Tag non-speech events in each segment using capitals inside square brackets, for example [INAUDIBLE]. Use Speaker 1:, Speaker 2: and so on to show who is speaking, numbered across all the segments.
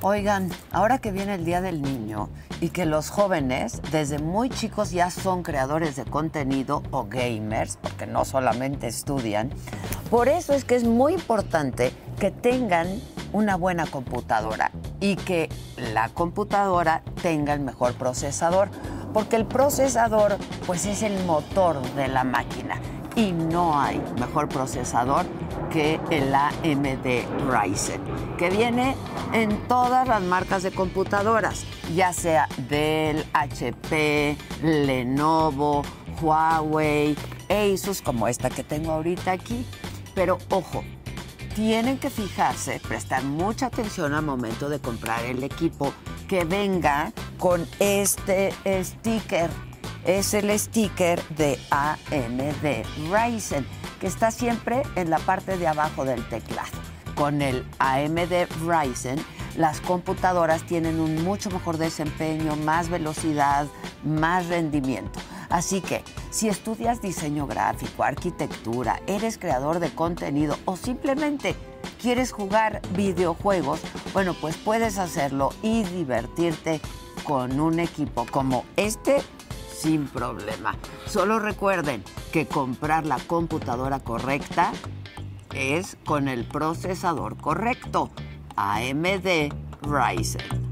Speaker 1: Oigan, ahora que viene el Día del Niño y que los jóvenes desde muy chicos ya son creadores de contenido o gamers, porque no solamente estudian, por eso es que es muy importante que tengan una buena computadora y que la computadora tenga el mejor procesador, porque el procesador pues es el motor de la máquina y no hay mejor procesador que el AMD Ryzen, que viene en todas las marcas de computadoras, ya sea Dell, HP, Lenovo, Huawei, Asus, como esta que tengo ahorita aquí. Pero ojo, tienen que fijarse, prestar mucha atención al momento de comprar el equipo que venga con este sticker. Es el sticker de AMD Ryzen, que está siempre en la parte de abajo del teclado. Con el AMD Ryzen, las computadoras tienen un mucho mejor desempeño, más velocidad, más rendimiento. Así que si estudias diseño gráfico, arquitectura, eres creador de contenido o simplemente quieres jugar videojuegos, bueno, pues puedes hacerlo y divertirte con un equipo como este sin problema. Solo recuerden que comprar la computadora correcta es con el procesador correcto, AMD Ryzen.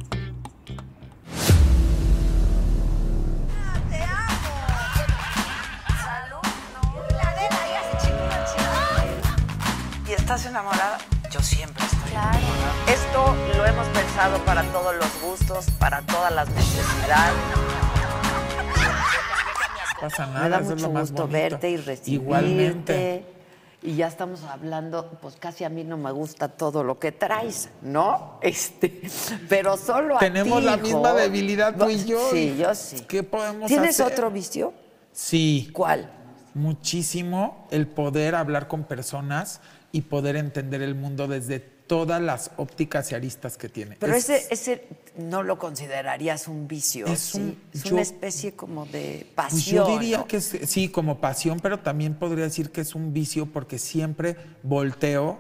Speaker 1: ¿Y estás enamorada? Yo siempre estoy enamorada. Esto lo hemos pensado para todos los gustos, para todas las necesidades.
Speaker 2: Pasa nada,
Speaker 1: Me da mucho gusto verte y recibirte.
Speaker 2: Igualmente.
Speaker 1: Y ya estamos hablando, pues casi a mí no me gusta todo lo que traes, ¿no? Este, pero solo a
Speaker 2: Tenemos
Speaker 1: ti,
Speaker 2: la
Speaker 1: hijo.
Speaker 2: misma debilidad tú y yo.
Speaker 1: Sí, yo sí.
Speaker 2: ¿Qué podemos
Speaker 1: ¿Tienes
Speaker 2: hacer?
Speaker 1: otro vicio?
Speaker 2: Sí.
Speaker 1: ¿Cuál?
Speaker 2: Muchísimo el poder hablar con personas y poder entender el mundo desde todas las ópticas y aristas que tiene.
Speaker 1: Pero
Speaker 2: Es-
Speaker 1: ese, ese no lo considerarías un vicio.
Speaker 2: Es
Speaker 1: ¿sí?
Speaker 2: un-
Speaker 1: es
Speaker 2: yo-
Speaker 1: una especie como de
Speaker 2: Pues
Speaker 1: pasión.
Speaker 2: yo diría
Speaker 1: ¿no?
Speaker 2: que es- sí, como pasión, pero también podría decir que es un vicio porque siempre volteo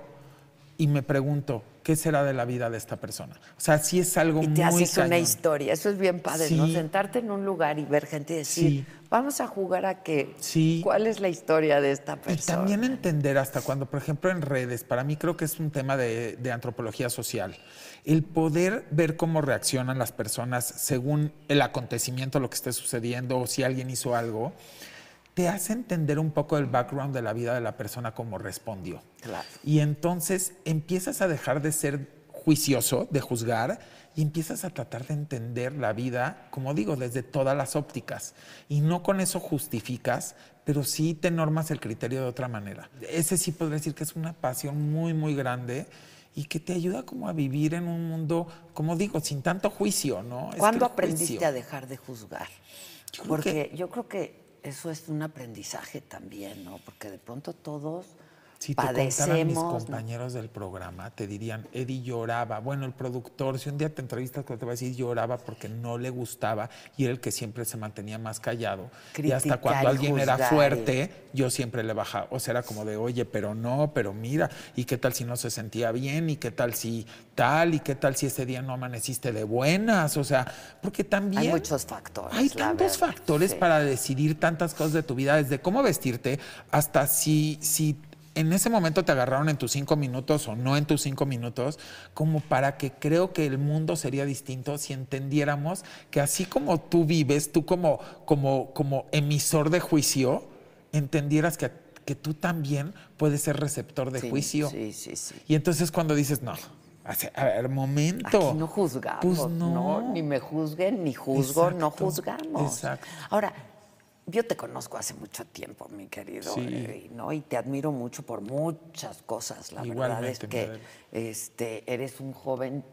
Speaker 2: y me pregunto, ¿qué será de la vida de esta persona? O sea, sí es algo
Speaker 1: Y
Speaker 2: muy
Speaker 1: te haces una historia. Eso es bien padre, ¿no? Sentarte en un lugar y ver gente y decir,
Speaker 2: Sí.
Speaker 1: vamos a jugar a qué.
Speaker 2: Sí.
Speaker 1: ¿Cuál es la historia de esta
Speaker 2: Y
Speaker 1: persona?
Speaker 2: también entender hasta cuando, por ejemplo, en redes, para mí creo que es un tema de, de antropología social, el poder ver cómo reaccionan las personas según el acontecimiento, lo que esté sucediendo, o si alguien hizo algo, te hace entender un poco el background de la vida de la persona, cómo respondió.
Speaker 1: Claro.
Speaker 2: Y entonces empiezas a dejar de ser juicioso, de juzgar, y empiezas a tratar de entender la vida, como digo, desde todas las ópticas. Y no con eso justificas, pero sí te normas el criterio de otra manera. Ese sí podría decir que es una pasión muy, muy grande y que te ayuda como a vivir en un mundo, como digo, sin tanto juicio, ¿no? Es que
Speaker 1: ¿Cuándo aprendiste
Speaker 2: juicio-
Speaker 1: a dejar de juzgar?
Speaker 2: Yo
Speaker 1: Porque
Speaker 2: que-
Speaker 1: yo creo que eso es un aprendizaje también, ¿no? Porque de pronto todos
Speaker 2: Si te contaran mis compañeros del programa, te dirían, Eddie lloraba. Bueno, el productor, si un día te entrevistas, te va a decir lloraba porque no le gustaba y era el que siempre se mantenía más callado. y hasta
Speaker 1: Criticar
Speaker 2: cuando alguien era
Speaker 1: juzgar
Speaker 2: fuerte, yo siempre le bajaba. O sea, era como de, oye, pero no, pero mira, ¿y qué tal si no se sentía bien? ¿Y qué tal si tal? ¿Y qué tal si ese día no amaneciste de buenas? O sea, porque también...
Speaker 1: Hay muchos factores.
Speaker 2: Hay tantos
Speaker 1: verdad,
Speaker 2: factores
Speaker 1: sí.
Speaker 2: para decidir tantas cosas de tu vida, desde cómo vestirte hasta si, si en ese momento te agarraron en tus cinco minutos o no en tus cinco minutos, como para que creo que el mundo sería distinto si entendiéramos que así como tú vives, tú como, como, como emisor de juicio, entendieras que, que tú también puedes ser receptor de
Speaker 1: Sí,
Speaker 2: juicio.
Speaker 1: Sí, sí, sí.
Speaker 2: Y entonces cuando dices, no, a ver, momento.
Speaker 1: Aquí no juzgamos,
Speaker 2: Pues
Speaker 1: no.
Speaker 2: no.
Speaker 1: Ni me juzguen, ni juzgo, no juzgamos.
Speaker 2: exacto.
Speaker 1: Ahora, yo te conozco hace mucho tiempo, mi querido,
Speaker 2: Sí.
Speaker 1: eh, ¿no? Y te admiro mucho por muchas cosas. La verdad es que este, eres un joven,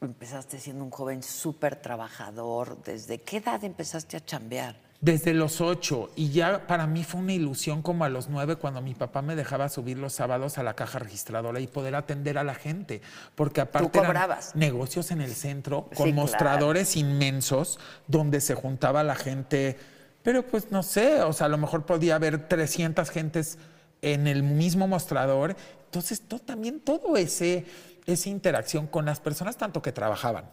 Speaker 1: empezaste siendo un joven súper trabajador. ¿Desde qué edad empezaste a chambear?
Speaker 2: Desde los ocho. Y ya para mí fue una ilusión como a los nueve cuando mi papá me dejaba subir los sábados a la caja registradora y poder atender a la gente. Porque aparte eran negocios en el centro con
Speaker 1: Sí, claro.
Speaker 2: mostradores inmensos donde se juntaba la gente. Pero pues no sé, o sea, a lo mejor podía haber 300 gentes en el mismo mostrador. Entonces, to- también todo ese esa interacción con las personas tanto que trabajaban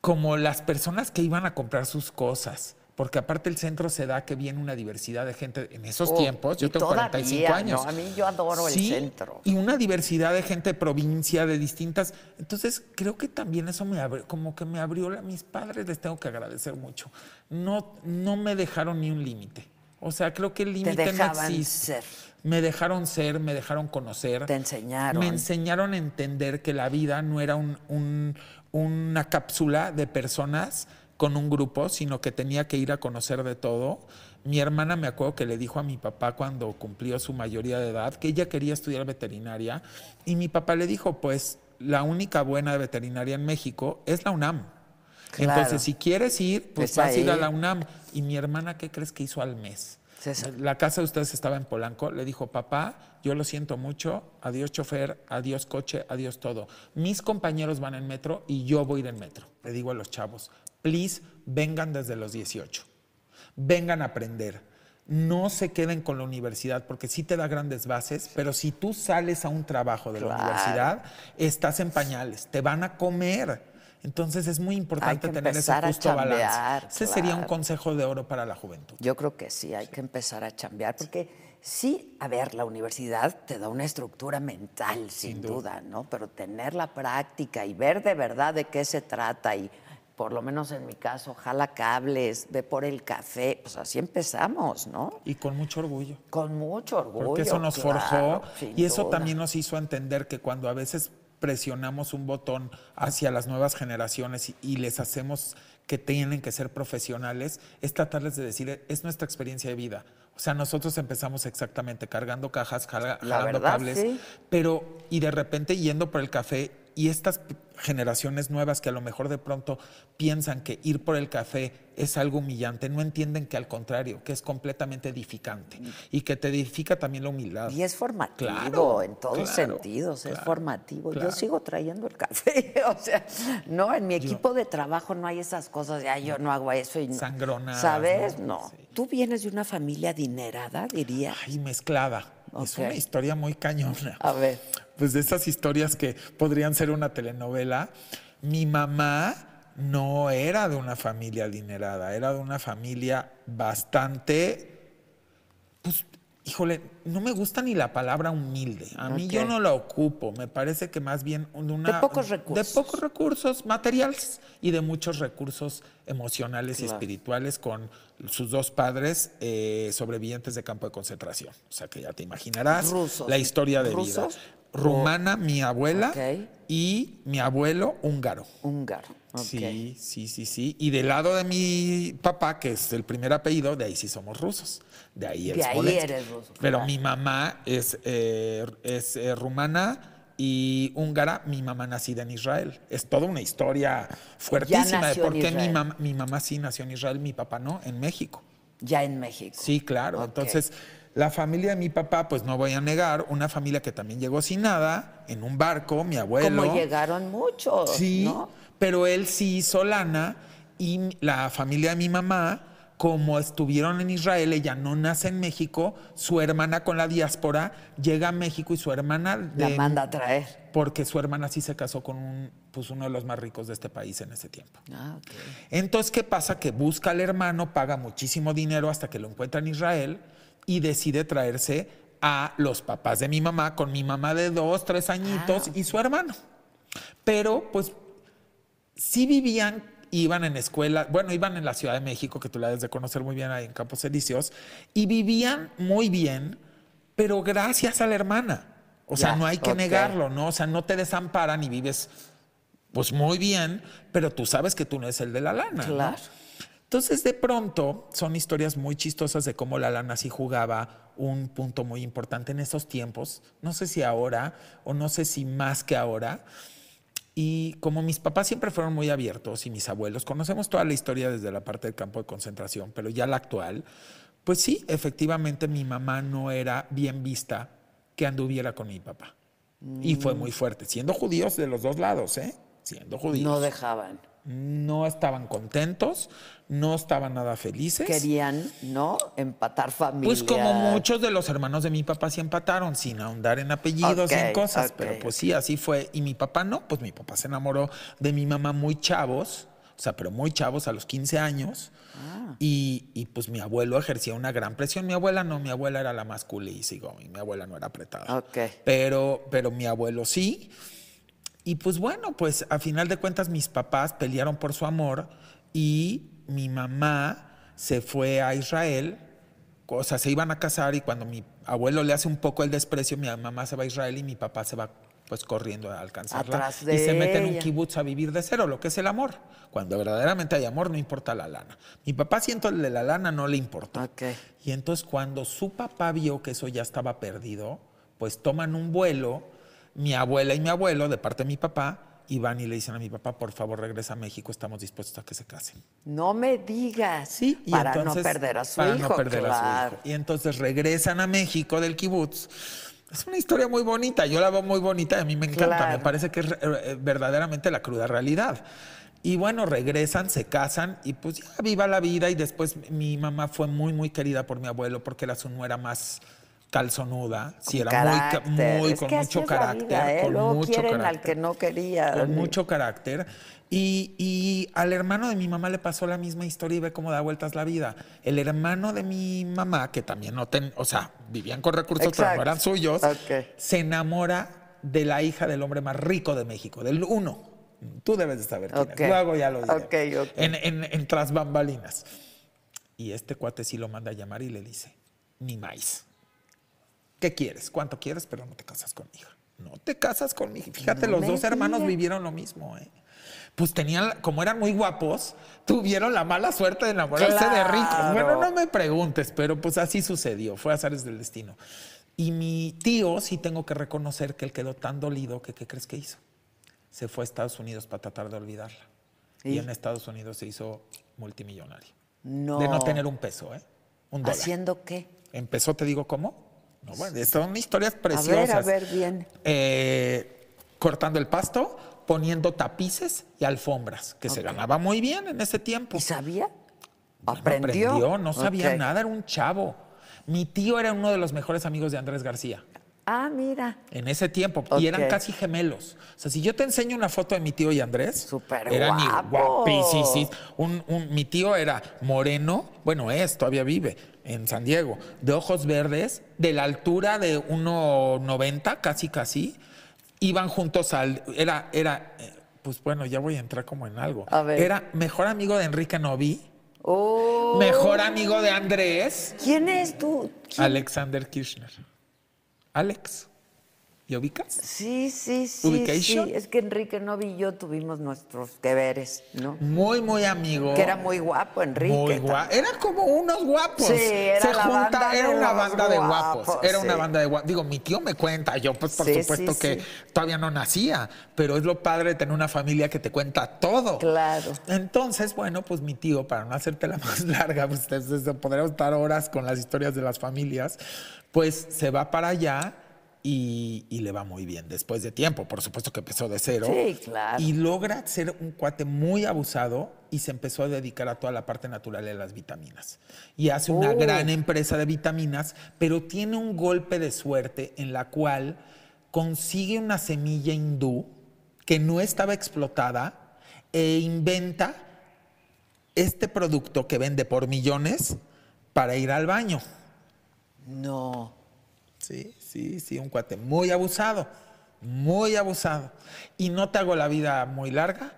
Speaker 2: como las personas que iban a comprar sus cosas. Porque aparte el centro se da que viene una diversidad de gente en esos
Speaker 1: Oh,
Speaker 2: tiempos. Yo tengo 45
Speaker 1: todavía,
Speaker 2: años.
Speaker 1: ¿no? A mí yo adoro el
Speaker 2: Sí,
Speaker 1: centro.
Speaker 2: Y una diversidad de gente de provincia, de distintas. Entonces creo que también eso me abrió, como que me abrió la- mis padres, les tengo que agradecer mucho. No, no me dejaron ni un límite. O sea, creo que el límite no existe.
Speaker 1: ser.
Speaker 2: Me dejaron ser, me dejaron conocer.
Speaker 1: Te enseñaron.
Speaker 2: Me enseñaron a entender que la vida no era un- un- una cápsula de personas con un grupo, sino que tenía que ir a conocer de todo. Mi hermana me acuerdo que le dijo a mi papá cuando cumplió su mayoría de edad que ella quería estudiar veterinaria y mi papá le dijo, pues la única buena de veterinaria en México es la UNAM.
Speaker 1: Claro.
Speaker 2: Entonces, si quieres ir, pues
Speaker 1: Es
Speaker 2: vas a ir a la UNAM. Y mi hermana, ¿qué crees que hizo al mes?
Speaker 1: César.
Speaker 2: La casa de ustedes estaba en Polanco. Le dijo, papá, yo lo siento mucho. Adiós chofer, adiós coche, adiós todo. Mis compañeros van en metro y yo voy a ir en metro. Le digo a los chavos, please, vengan desde los 18. Vengan a aprender. No se queden con la universidad porque sí te da grandes bases, pero si tú sales a un trabajo de la universidad, estás en pañales, te van a comer. Entonces es muy importante tener ese justo balance. Ese sería un consejo de oro para la juventud.
Speaker 1: Yo creo que sí, hay que empezar a chambear, porque sí, a ver, la universidad te da una estructura mental, sin, duda. ¿no? Pero tener la práctica y ver de verdad de qué se trata y por lo menos en mi caso, jala cables, ve por el café, pues así empezamos, ¿no?
Speaker 2: Y con mucho orgullo.
Speaker 1: Con mucho orgullo.
Speaker 2: Porque eso nos
Speaker 1: claro,
Speaker 2: forjó y eso
Speaker 1: duda.
Speaker 2: también nos hizo entender que cuando a veces presionamos un botón hacia las nuevas generaciones y, y les hacemos que tienen que ser profesionales, es tratarles de decir, es nuestra experiencia de vida. O sea, nosotros empezamos exactamente cargando cajas, jala-
Speaker 1: La
Speaker 2: jalando
Speaker 1: verdad,
Speaker 2: cables,
Speaker 1: sí.
Speaker 2: pero y de repente yendo por el café y estas generaciones nuevas que a lo mejor de pronto piensan que ir por el café es algo humillante, no entienden que al contrario, que es completamente edificante y que te edifica también la humildad.
Speaker 1: Y es formativo
Speaker 2: Claro,
Speaker 1: en todos
Speaker 2: claro,
Speaker 1: sentidos, es formativo. Yo sigo trayendo el café, [LAUGHS] o sea, no, en mi equipo de trabajo no hay esesas cosas de, ay, yo no hago eso y no. ¿Sabes?
Speaker 2: ¿no?
Speaker 1: No.
Speaker 2: Sí.
Speaker 1: Tú vienes de una familia adinerada, diría.
Speaker 2: Ay, mezclada. Es una historia muy cañona.
Speaker 1: A ver.
Speaker 2: Pues de esas historias que podrían ser una telenovela. Mi mamá no era de una familia adinerada, era de una familia bastante, híjole, no me gusta ni la palabra humilde. A mí yo no la ocupo. Me parece que más bien de una...
Speaker 1: De pocos recursos.
Speaker 2: De pocos recursos materiales y de muchos recursos emocionales y espirituales con sus dos padres eh, sobrevivientes de campo de concentración. O sea que ya te imaginarás
Speaker 1: Rusos.
Speaker 2: la historia de
Speaker 1: ¿Rusos?
Speaker 2: vida. Rumana, mi abuela, y mi abuelo húngaro.
Speaker 1: Húngaro.
Speaker 2: Sí, sí, sí, sí. Y del lado de mi papá, que es el primer apellido, de ahí sí somos rusos. De ahí
Speaker 1: De
Speaker 2: es
Speaker 1: ahí eres ruso,
Speaker 2: Pero
Speaker 1: claro.
Speaker 2: mi mamá es, eh, es eh, rumana y húngara. Mi mamá nacida en Israel. Es toda una historia fuertísima de por qué mi mamá, mi mamá sí nació en Israel, mi papá no, en México.
Speaker 1: Ya en México.
Speaker 2: Sí, claro. Entonces, la familia de mi papá, pues no voy a negar, una familia que también llegó sin nada, en un barco, mi abuelo.
Speaker 1: Como llegaron muchos.
Speaker 2: Sí,
Speaker 1: ¿no?
Speaker 2: pero él sí hizo lana y la familia de mi mamá, como estuvieron en Israel, ella no nace en México, su hermana con la diáspora llega a México y su hermana
Speaker 1: La manda a traer.
Speaker 2: porque su hermana sí se casó con un, pues uno de los más ricos de este país en ese tiempo.
Speaker 1: Ah, ok.
Speaker 2: Entonces, ¿qué pasa? Que busca al hermano, paga muchísimo dinero hasta que lo encuentra en Israel y decide traerse a los papás de mi mamá, con mi mamá de dos, tres añitos y su hermano. Pero, pues, sí vivían, iban en escuela, bueno, iban en la Ciudad de México, que tú la debes de conocer muy bien ahí en Campos Elíseos, y vivían muy bien, pero gracias a la hermana. O sea, no hay que negarlo, ¿no? O sea, no te desamparan y vives, pues, muy bien, pero tú sabes que tú no eres el de la lana. ¿no? Entonces, de pronto, son historias muy chistosas de cómo la lana sí jugaba un punto muy importante en esos tiempos. No sé si ahora o no sé si más que ahora. Y como mis papás siempre fueron muy abiertos y mis abuelos, conocemos toda la historia desde la parte del campo de concentración, pero ya la actual, pues sí, efectivamente mi mamá no era bien vista que anduviera con mi papá. Y fue muy fuerte, siendo judíos de los dos lados, ¿eh? Siendo judíos
Speaker 1: No dejaban.
Speaker 2: No estaban contentos, no estaban nada felices.
Speaker 1: Querían, ¿no? Empatar familia.
Speaker 2: Pues como muchos de los hermanos de mi papá sí empataron, sin ahondar en apellidos y en cosas, pero pues sí, así fue. Y mi papá no, pues mi papá se enamoró de mi mamá muy chavos, o sea, pero muy chavos a los 15 años.
Speaker 1: Ah.
Speaker 2: Y, y, pues mi abuelo ejercía una gran presión. Mi abuela no, mi abuela era la más cool y sigo, y mi abuela no era apretada.
Speaker 1: Ok.
Speaker 2: Pero, pero mi abuelo sí. Y pues bueno, pues a final de cuentas mis papás pelearon por su amor y mi mamá se fue a Israel, o sea, se iban a casar y cuando mi abuelo le hace un poco el desprecio, mi mamá se va a Israel y mi papá se va pues corriendo a alcanzarla
Speaker 1: Atrás
Speaker 2: y
Speaker 1: de
Speaker 2: se mete en un kibutz a vivir de cero, lo que es el amor. Cuando verdaderamente hay amor no importa la lana. Mi papá de la lana no le importó.
Speaker 1: Ok.
Speaker 2: Y entonces cuando su papá vio que eso ya estaba perdido, pues toman un vuelo, mi abuela y mi abuelo, de parte de mi papá, y van y le dicen a mi papá, por favor regresa a México, estamos dispuestos a que se casen.
Speaker 1: No me digas.
Speaker 2: Sí, y
Speaker 1: para
Speaker 2: entonces-
Speaker 1: no perder a su
Speaker 2: para
Speaker 1: hijo.
Speaker 2: no perder a su
Speaker 1: claro.
Speaker 2: hijo. Y entonces regresan a México del kibutz. Es una historia muy bonita, yo la veo muy bonita, y a mí me encanta,
Speaker 1: Claro.
Speaker 2: me parece que es eh, verdaderamente la cruda realidad. Y bueno, regresan, se casan y pues ya viva la vida y después mi mamá fue muy, muy querida por mi abuelo porque era su nuera más calzonuda, sí,
Speaker 1: Con
Speaker 2: era muy,
Speaker 1: carácter.
Speaker 2: con mucho carácter,
Speaker 1: vida, ¿eh?
Speaker 2: con
Speaker 1: Luego
Speaker 2: mucho
Speaker 1: quieren al
Speaker 2: carácter
Speaker 1: que no quería.
Speaker 2: con mucho carácter. Y, y al hermano de mi mamá le pasó la misma historia y ve cómo da vueltas la vida. El hermano de mi mamá, que también no ten, o sea, vivían con recursos, pero
Speaker 1: Exacto.
Speaker 2: no eran suyos, se enamora de la hija del hombre más rico de México, del uno. Tú debes de saber quién
Speaker 1: Ok.
Speaker 2: es. Luego ya lo diré.
Speaker 1: Ok, ok.
Speaker 2: En, en, en tras bambalinas. Y este cuate sí lo manda a llamar y le dice, ni maíz. ¿Qué quieres? ¿Cuánto quieres? Pero no te casas con mi hija. No te casas con mi hija. Fíjate,
Speaker 1: No
Speaker 2: los dos hermanos vivieron lo mismo, ¿eh? Pues tenían, como eran muy guapos, tuvieron la mala suerte de enamorarse de ricos.
Speaker 1: Claro.
Speaker 2: Bueno, no me preguntes, pero pues así sucedió, fue azares del destino. Y mi tío, sí tengo que reconocer que él quedó tan dolido que, ¿qué crees que hizo? Se fue a Estados Unidos para tratar de olvidarla. Y,
Speaker 1: ¿Y?
Speaker 2: en Estados Unidos se hizo multimillonario.
Speaker 1: No.
Speaker 2: De no tener un peso, ¿eh? Un dólar.
Speaker 1: ¿Haciendo qué?
Speaker 2: Empezó, te digo, ¿cómo? No, bueno, son historias
Speaker 1: A
Speaker 2: preciosas.
Speaker 1: ver, a ver, bien.
Speaker 2: Eh, cortando el pasto, poniendo tapices y alfombras, que se ganaba muy bien en ese tiempo.
Speaker 1: ¿Y sabía?
Speaker 2: Bueno,
Speaker 1: ¿Aprendió?
Speaker 2: no sabía nada, era un chavo. Mi tío era uno de los mejores amigos de Andrés García
Speaker 1: Ah, mira.
Speaker 2: en ese tiempo y eran casi gemelos. O sea, si yo te enseño una foto de mi tío y Andrés,
Speaker 1: Súper
Speaker 2: eran
Speaker 1: guapo.
Speaker 2: guapísimos. Un, un- mi tío era moreno, bueno, es, todavía vive en San Diego, de ojos verdes, de la altura de 1,90, casi casi. Iban juntos al. Era, era, eh, pues bueno, ya voy a entrar como en algo.
Speaker 1: A ver.
Speaker 2: Era mejor amigo de Enrique Novi,
Speaker 1: Oh.
Speaker 2: mejor amigo de Andrés,
Speaker 1: ¿Quién es tú? ¿Quién?
Speaker 2: Alexander Kirchner. Alex. ¿Y ubicas?
Speaker 1: Sí, sí, sí.
Speaker 2: Ubication.
Speaker 1: Sí. Es que Enrique Novi y yo tuvimos nuestros que veres, ¿no?
Speaker 2: Muy, muy amigo.
Speaker 1: Que era muy guapo, Enrique.
Speaker 2: Muy guapo. Era como unos guapos.
Speaker 1: Sí, era
Speaker 2: Se
Speaker 1: la
Speaker 2: junta,
Speaker 1: banda
Speaker 2: era
Speaker 1: de
Speaker 2: una banda de guapos.
Speaker 1: guapos,
Speaker 2: Era una banda de guapos. Digo, mi tío me cuenta, yo pues por
Speaker 1: Sí,
Speaker 2: supuesto que todavía no nacía, pero es lo padre de tener una familia que te cuenta todo.
Speaker 1: Claro.
Speaker 2: Entonces, bueno, pues mi tío, para no hacértela [LAUGHS] más larga, pues podríamos estar horas con las historias de las familias, pues se va para allá y, y le va muy bien después de tiempo. Por supuesto que empezó de cero.
Speaker 1: Sí, claro.
Speaker 2: Y logra ser un cuate muy abusado y se empezó a dedicar a toda la parte natural de las vitaminas. Y hace una
Speaker 1: Oh.
Speaker 2: gran empresa de vitaminas, pero tiene un golpe de suerte en la cual consigue una semilla hindú que no estaba explotada e inventa este producto que vende por millones para ir al baño.
Speaker 1: No.
Speaker 2: Sí, sí, sí, un cuate muy abusado, muy abusado. Y no te hago la vida muy larga,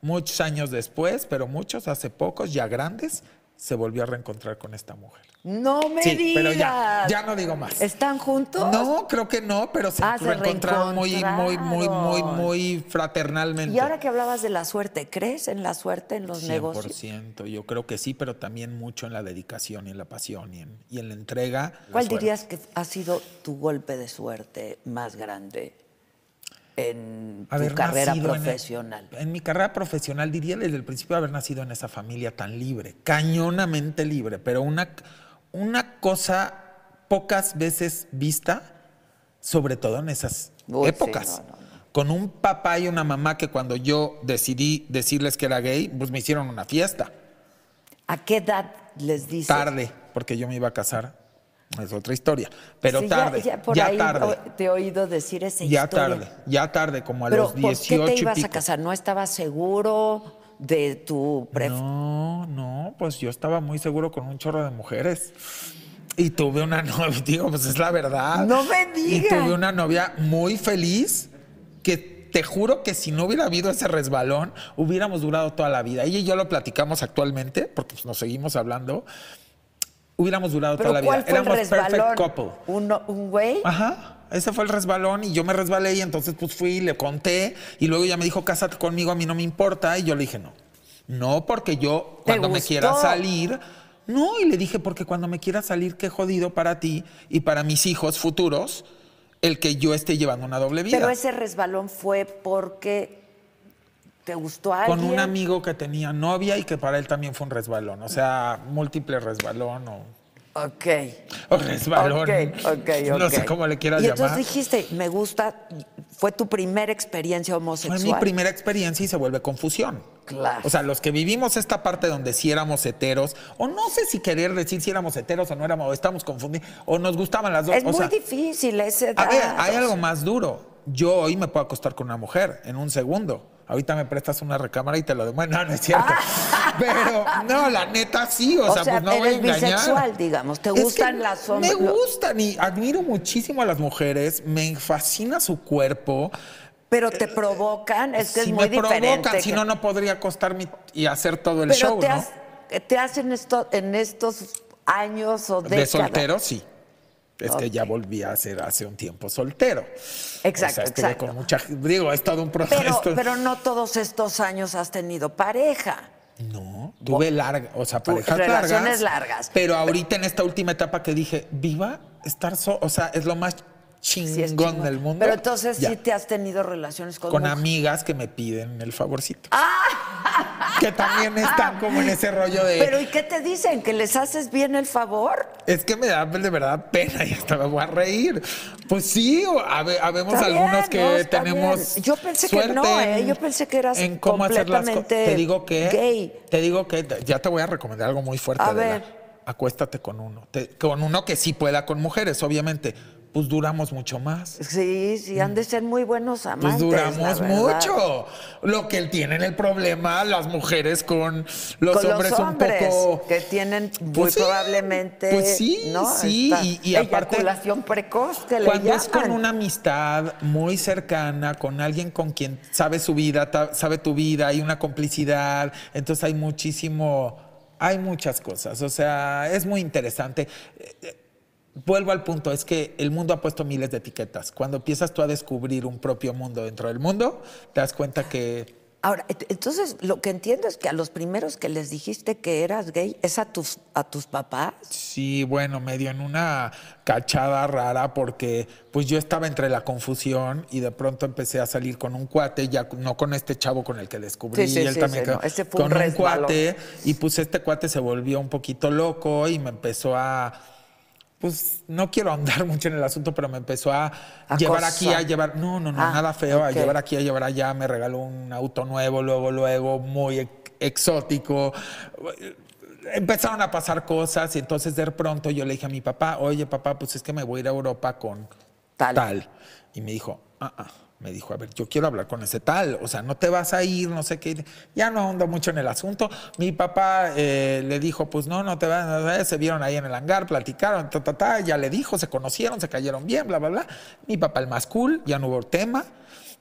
Speaker 2: muchos años después, pero muchos, hace pocos, ya grandes, se volvió a reencontrar con esta mujer.
Speaker 1: No me
Speaker 2: Sí,
Speaker 1: digas.
Speaker 2: pero ya, ya no digo más.
Speaker 1: ¿Están juntos?
Speaker 2: No, creo que no, pero se
Speaker 1: Ah, se
Speaker 2: reencontraron muy, muy, muy, muy, muy fraternalmente.
Speaker 1: Y ahora que hablabas de la suerte, ¿crees en la suerte en los negocios?
Speaker 2: 100%, yo creo que sí, pero también mucho en la dedicación y en la pasión y en, y en la entrega.
Speaker 1: ¿Cuál dirías que ha sido tu golpe de suerte más grande en tu
Speaker 2: haber
Speaker 1: carrera
Speaker 2: nacido en-
Speaker 1: profesional?
Speaker 2: En, mi carrera profesional diría desde el principio haber nacido en esa familia tan libre, cañonamente libre, pero una, una cosa pocas veces vista, sobre todo en esas
Speaker 1: Uy, sí,
Speaker 2: épocas.
Speaker 1: no, no, no.
Speaker 2: Con un papá y una mamá que cuando yo decidí decirles que era gay, pues me hicieron una fiesta.
Speaker 1: ¿A qué edad les dices?
Speaker 2: Tarde, porque yo me iba a casar. Es otra historia. Pero
Speaker 1: Sí, ya-
Speaker 2: tarde.
Speaker 1: Ya, por
Speaker 2: ya
Speaker 1: ahí
Speaker 2: tarde.
Speaker 1: te he oído decir esa
Speaker 2: Ya
Speaker 1: historia.
Speaker 2: tarde. Ya tarde, como a
Speaker 1: Pero
Speaker 2: los
Speaker 1: ¿por
Speaker 2: 18
Speaker 1: qué te
Speaker 2: y
Speaker 1: ibas a casar? ¿No estabas seguro de tu pref-
Speaker 2: No, no, pues yo estaba muy seguro con un chorro de mujeres. Y tuve una [LAUGHS] novia, digo, pues es la verdad.
Speaker 1: No me
Speaker 2: Y
Speaker 1: digas.
Speaker 2: tuve una novia muy feliz que te juro que si no hubiera habido ese resbalón, hubiéramos durado toda la vida. Ella y yo lo platicamos actualmente, porque pues, nos seguimos hablando. Hubiéramos durado
Speaker 1: ¿Pero
Speaker 2: toda la vida. Éramos perfect couple.
Speaker 1: ¿Un, un güey?
Speaker 2: Ajá, ese fue el resbalón y yo me resbalé y entonces pues fui y le conté y luego ella me dijo, cásate conmigo, a mí no me importa y yo le dije, no, no porque yo
Speaker 1: ¿Te
Speaker 2: cuando me quiera salir, no, y le dije, porque cuando me quiera salir, qué jodido para ti y para mis hijos futuros el que yo esté llevando una doble vida.
Speaker 1: Pero ese resbalón fue porque te gustó a alguien.
Speaker 2: Con un amigo que tenía novia y que para él también fue un resbalón, o sea, múltiple resbalón o,
Speaker 1: Ok.
Speaker 2: o resbalón.
Speaker 1: Ok, ok, ok. [LAUGHS]
Speaker 2: No sé cómo le quieras
Speaker 1: y entonces dijiste, me gusta, fue tu primera experiencia
Speaker 2: Fue
Speaker 1: homosexual.
Speaker 2: mi primera experiencia y se vuelve confusión.
Speaker 1: Claro.
Speaker 2: O sea, los que vivimos esta parte donde sí éramos heteros, o no sé si querer decir si éramos heteros o no éramos, o estamos confundidos, o nos gustaban las dos.
Speaker 1: Es
Speaker 2: o
Speaker 1: muy
Speaker 2: sea,
Speaker 1: difícil ese
Speaker 2: A ver, hay algo más duro. Yo hoy me puedo acostar con una mujer en un segundo. Ahorita me prestas una recámara y te lo demuestro. No, no es cierto. [LAUGHS] Pero, no, la neta sí. O,
Speaker 1: O
Speaker 2: sea,
Speaker 1: sea,
Speaker 2: pues no voy a
Speaker 1: eres
Speaker 2: engañar.
Speaker 1: bisexual, digamos. ¿Te
Speaker 2: Es
Speaker 1: gustan las
Speaker 2: Me
Speaker 1: hombres?
Speaker 2: gustan y admiro muchísimo a las mujeres. Me fascina su cuerpo.
Speaker 1: Pero te provocan, es que
Speaker 2: si
Speaker 1: es muy
Speaker 2: me
Speaker 1: diferente.
Speaker 2: provocan, si no, no podría acostarme y hacer todo el
Speaker 1: Pero
Speaker 2: show,
Speaker 1: te,
Speaker 2: ¿no?
Speaker 1: has- te hacen esto en estos años o
Speaker 2: De
Speaker 1: décadas.
Speaker 2: soltero, sí. Es que ya volví a ser hace un tiempo soltero.
Speaker 1: Exacto,
Speaker 2: o sea, estuve
Speaker 1: exacto.
Speaker 2: con mucha Digo, es todo un proceso.
Speaker 1: Pero, pero no todos estos años has tenido pareja.
Speaker 2: No, tuve larga, o sea, parejas
Speaker 1: relaciones
Speaker 2: largas.
Speaker 1: largas.
Speaker 2: Pero ahorita en esta última etapa que dije, viva, estar so, o sea, es lo más chingón,
Speaker 1: Sí, es chingón.
Speaker 2: del mundo.
Speaker 1: Pero entonces
Speaker 2: Ya.
Speaker 1: sí te has tenido relaciones con,
Speaker 2: con amigas que me piden el favorcito. Que también están como en ese rollo de.
Speaker 1: Ah. Pero ¿y qué te dicen? ¿Que les haces bien el favor?
Speaker 2: Es que me da de verdad pena y hasta me voy a reír. Pues sí, habe- habemos
Speaker 1: Está
Speaker 2: algunos
Speaker 1: bien,
Speaker 2: que
Speaker 1: no,
Speaker 2: tenemos.
Speaker 1: bien. Yo pensé que no, ¿eh? Yo pensé que eras
Speaker 2: en cómo hacer las cosas.
Speaker 1: completamente
Speaker 2: Te digo que.
Speaker 1: gay.
Speaker 2: Te digo que ya te voy a recomendar algo muy fuerte.
Speaker 1: A ver.
Speaker 2: Acuéstate con uno. Te- con uno que sí pueda con mujeres, obviamente. Pues duramos mucho más.
Speaker 1: Sí, sí, han de ser muy buenos
Speaker 2: Pues
Speaker 1: amantes.
Speaker 2: duramos
Speaker 1: la verdad.
Speaker 2: mucho. Lo que tienen el problema las mujeres con los
Speaker 1: Con
Speaker 2: hombres
Speaker 1: los hombres
Speaker 2: un poco.
Speaker 1: que tienen muy
Speaker 2: Pues sí,
Speaker 1: probablemente
Speaker 2: pues sí,
Speaker 1: ¿no?
Speaker 2: sí,
Speaker 1: Esta
Speaker 2: y- y aparte-
Speaker 1: eyaculación precoz que le
Speaker 2: Cuando es con una amistad muy cercana, con alguien con quien sabe su vida, sabe tu vida, hay una complicidad, entonces hay muchísimo, hay muchas cosas, o sea, es muy interesante. Vuelvo al punto, es que el mundo ha puesto miles de etiquetas. Cuando empiezas tú a descubrir un propio mundo dentro del mundo, te das cuenta que
Speaker 1: Ahora, ent- entonces lo que entiendo es que a los primeros que les dijiste que eras gay es a tus, a tus papás.
Speaker 2: Sí, bueno, medio en una cachada rara porque pues yo estaba entre la confusión y de pronto empecé a salir con un cuate, ya no con este chavo con el que descubrí,
Speaker 1: Sí, sí,
Speaker 2: él
Speaker 1: sí,
Speaker 2: también
Speaker 1: no, fue un
Speaker 2: con un
Speaker 1: resbalón.
Speaker 2: cuate y pues este cuate se volvió un poquito loco y me empezó a pues no quiero ahondar [LAUGHS] mucho en el asunto, pero me empezó a llevar aquí, a llevar, no, no, no,
Speaker 1: Ah,
Speaker 2: nada feo, a llevar aquí, a llevar allá, me regaló un auto nuevo, luego, luego, muy ex- exótico. Empezaron a pasar cosas y entonces de pronto yo le dije a mi papá, oye papá, pues es que me voy a ir a Europa con
Speaker 1: Tal.
Speaker 2: tal. Y me dijo, ah, ah. Me dijo, a ver, yo quiero hablar con ese tal, o sea, no te vas a ir, no sé qué. Ya no ando mucho en el asunto. Mi papá eh, le dijo, pues no, no te vas, eh, se vieron ahí en el hangar, platicaron, ta, ta, ta, ya le dijo, se conocieron, se cayeron bien, bla, bla, bla. Mi papá el más cool, ya no hubo tema,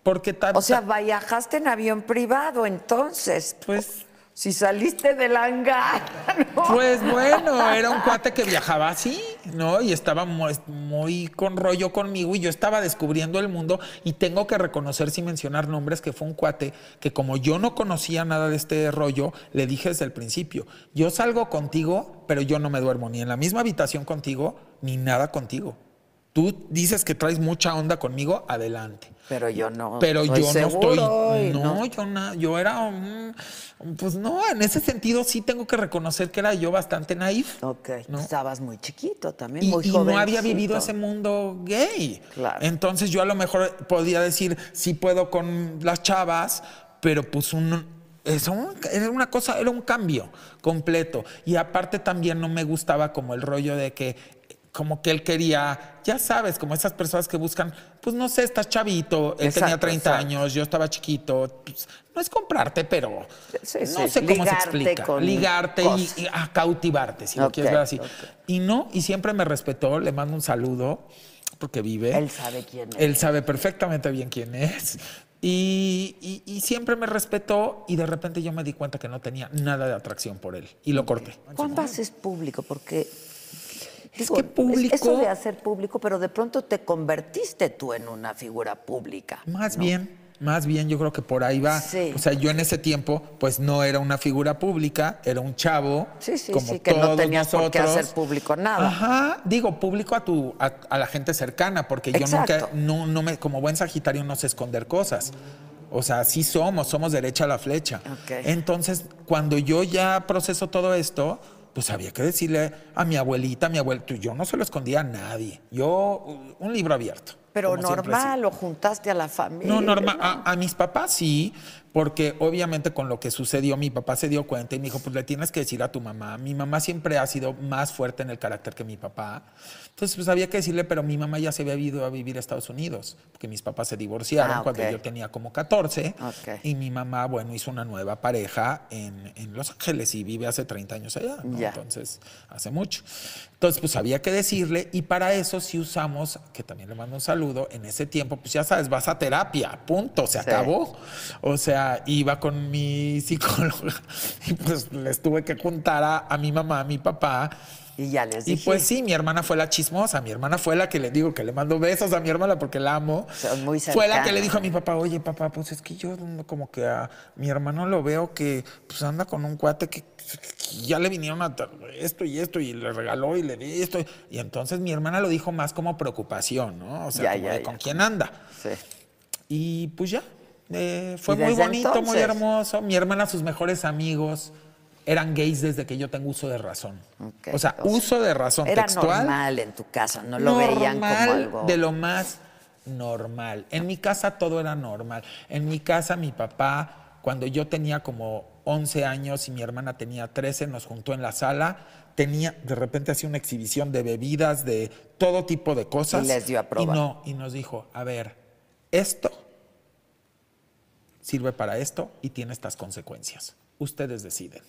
Speaker 2: porque tal,
Speaker 1: O sea, viajaste en avión privado entonces.
Speaker 2: pues
Speaker 1: Si saliste del hangar. [LAUGHS] ¿no?
Speaker 2: Pues bueno, era un cuate que viajaba así, ¿no? Y estaba muy, muy con rollo conmigo y yo estaba descubriendo el mundo y tengo que reconocer sin mencionar nombres que fue un cuate que como yo no conocía nada de este rollo, le dije desde el principio, yo salgo contigo, pero yo no me duermo ni en la misma habitación contigo, ni nada contigo. Tú dices que traes mucha onda conmigo, adelante.
Speaker 1: Pero yo no.
Speaker 2: Pero
Speaker 1: estoy
Speaker 2: yo no estoy. No, yo na- yo era pues no, en ese sentido sí tengo que reconocer que era yo bastante naif.
Speaker 1: Ok.
Speaker 2: ¿no?
Speaker 1: Estabas muy chiquito también,
Speaker 2: Y,
Speaker 1: muy
Speaker 2: y no había vivido ese mundo gay.
Speaker 1: Claro.
Speaker 2: Entonces yo a lo mejor podía decir, sí puedo con las chavas, pero pues un, es un- era una cosa, era un cambio completo. Y aparte también no me gustaba como el rollo de que como que él quería, ya sabes, como esas personas que buscan, pues no sé, estás chavito, él tenía
Speaker 1: Exacto,
Speaker 2: 30
Speaker 1: exacto.
Speaker 2: años, yo estaba chiquito, pues, no es comprarte, pero
Speaker 1: Sí,
Speaker 2: no
Speaker 1: sí,
Speaker 2: sé cómo se
Speaker 1: ligarte
Speaker 2: explica,
Speaker 1: con
Speaker 2: ligarte y,
Speaker 1: cosas.
Speaker 2: y a cautivarte, si lo
Speaker 1: Ok,
Speaker 2: quieres ver así.
Speaker 1: ok.
Speaker 2: Y no, y siempre me respetó, le mando un saludo, porque vive.
Speaker 1: Él sabe quién es.
Speaker 2: Él sabe perfectamente bien quién es. Y, y- y siempre me respetó y de repente yo me di cuenta que no tenía nada de atracción por él y lo corté.
Speaker 1: ¿Cuándo haces público? Porque.
Speaker 2: Es que público-
Speaker 1: Eso de hacer público, pero de pronto te convertiste tú en una figura pública.
Speaker 2: Más
Speaker 1: ¿no?
Speaker 2: bien, más bien yo creo que por ahí va.
Speaker 1: Sí.
Speaker 2: O sea, yo en ese tiempo pues no era una figura pública, era un chavo.
Speaker 1: Sí, sí,
Speaker 2: como
Speaker 1: sí, que no tenías por qué hacer público nada.
Speaker 2: Ajá, digo público a tu a, a la gente cercana, porque yo nunca, no, no me, como buen sagitario no sé esconder cosas. O sea, sí somos, somos derecha a la flecha.
Speaker 1: Ok.
Speaker 2: Entonces, cuando yo ya proceso todo esto, pues había que decirle a mi abuelita, a mi abuelito, yo no se lo escondía a nadie. Yo, un libro abierto.
Speaker 1: Pero normal, lo juntaste a la familia.
Speaker 2: No, normal. A, a mis papás sí, porque obviamente con lo que sucedió, mi papá se dio cuenta y me dijo, pues le tienes que decir a tu mamá. Mi mamá siempre ha sido más fuerte en el carácter que mi papá. Entonces, pues había que decirle, pero mi mamá ya se había ido a vivir a Estados Unidos, porque mis papás se divorciaron
Speaker 1: Ah,
Speaker 2: cuando
Speaker 1: ok.
Speaker 2: yo tenía como 14.
Speaker 1: Ok.
Speaker 2: Y mi mamá, bueno, hizo una nueva pareja en, en Los Ángeles y vive hace 30 años allá. ¿no?
Speaker 1: Ya.
Speaker 2: Entonces, hace mucho. Entonces, pues había que decirle, y para eso sí usamos, que también le mando un saludo, en ese tiempo, pues ya sabes, vas a terapia, punto, se
Speaker 1: Sí.
Speaker 2: acabó. O sea, iba con mi psicóloga [LAUGHS] y pues les tuve que juntar a, a mi mamá, a mi papá.
Speaker 1: Y ya les
Speaker 2: Y
Speaker 1: dije.
Speaker 2: pues sí, mi hermana fue la chismosa, mi hermana fue la que le digo que le mando besos a mi hermana porque la amo.
Speaker 1: Son muy
Speaker 2: fue la que le dijo a mi papá, oye papá, pues es que yo como que a mi hermano lo veo que pues anda con un cuate que, que ya le vinieron a esto y esto y le regaló y le di esto. Y entonces mi hermana lo dijo más como preocupación, ¿no? O sea,
Speaker 1: Ya,
Speaker 2: como
Speaker 1: ya,
Speaker 2: de
Speaker 1: ya.
Speaker 2: con quién anda.
Speaker 1: Sí.
Speaker 2: Y pues ya, eh, fue
Speaker 1: Y
Speaker 2: muy bonito, muy hermoso. Mi hermana, sus mejores amigos eran gays desde que yo tengo uso de razón. O sea, uso de razón
Speaker 1: Era
Speaker 2: textual.
Speaker 1: normal en tu casa, no lo veían como algo.
Speaker 2: De lo más normal. En mi casa todo era normal. En mi casa mi papá, cuando yo tenía como 11 años y mi hermana tenía 13, nos juntó en la sala. Tenía, de repente hacía una exhibición de bebidas, de todo tipo de cosas.
Speaker 1: Y les dio a probar.
Speaker 2: Y no, y nos dijo, a ver, esto sirve para esto y tiene estas consecuencias. Ustedes deciden.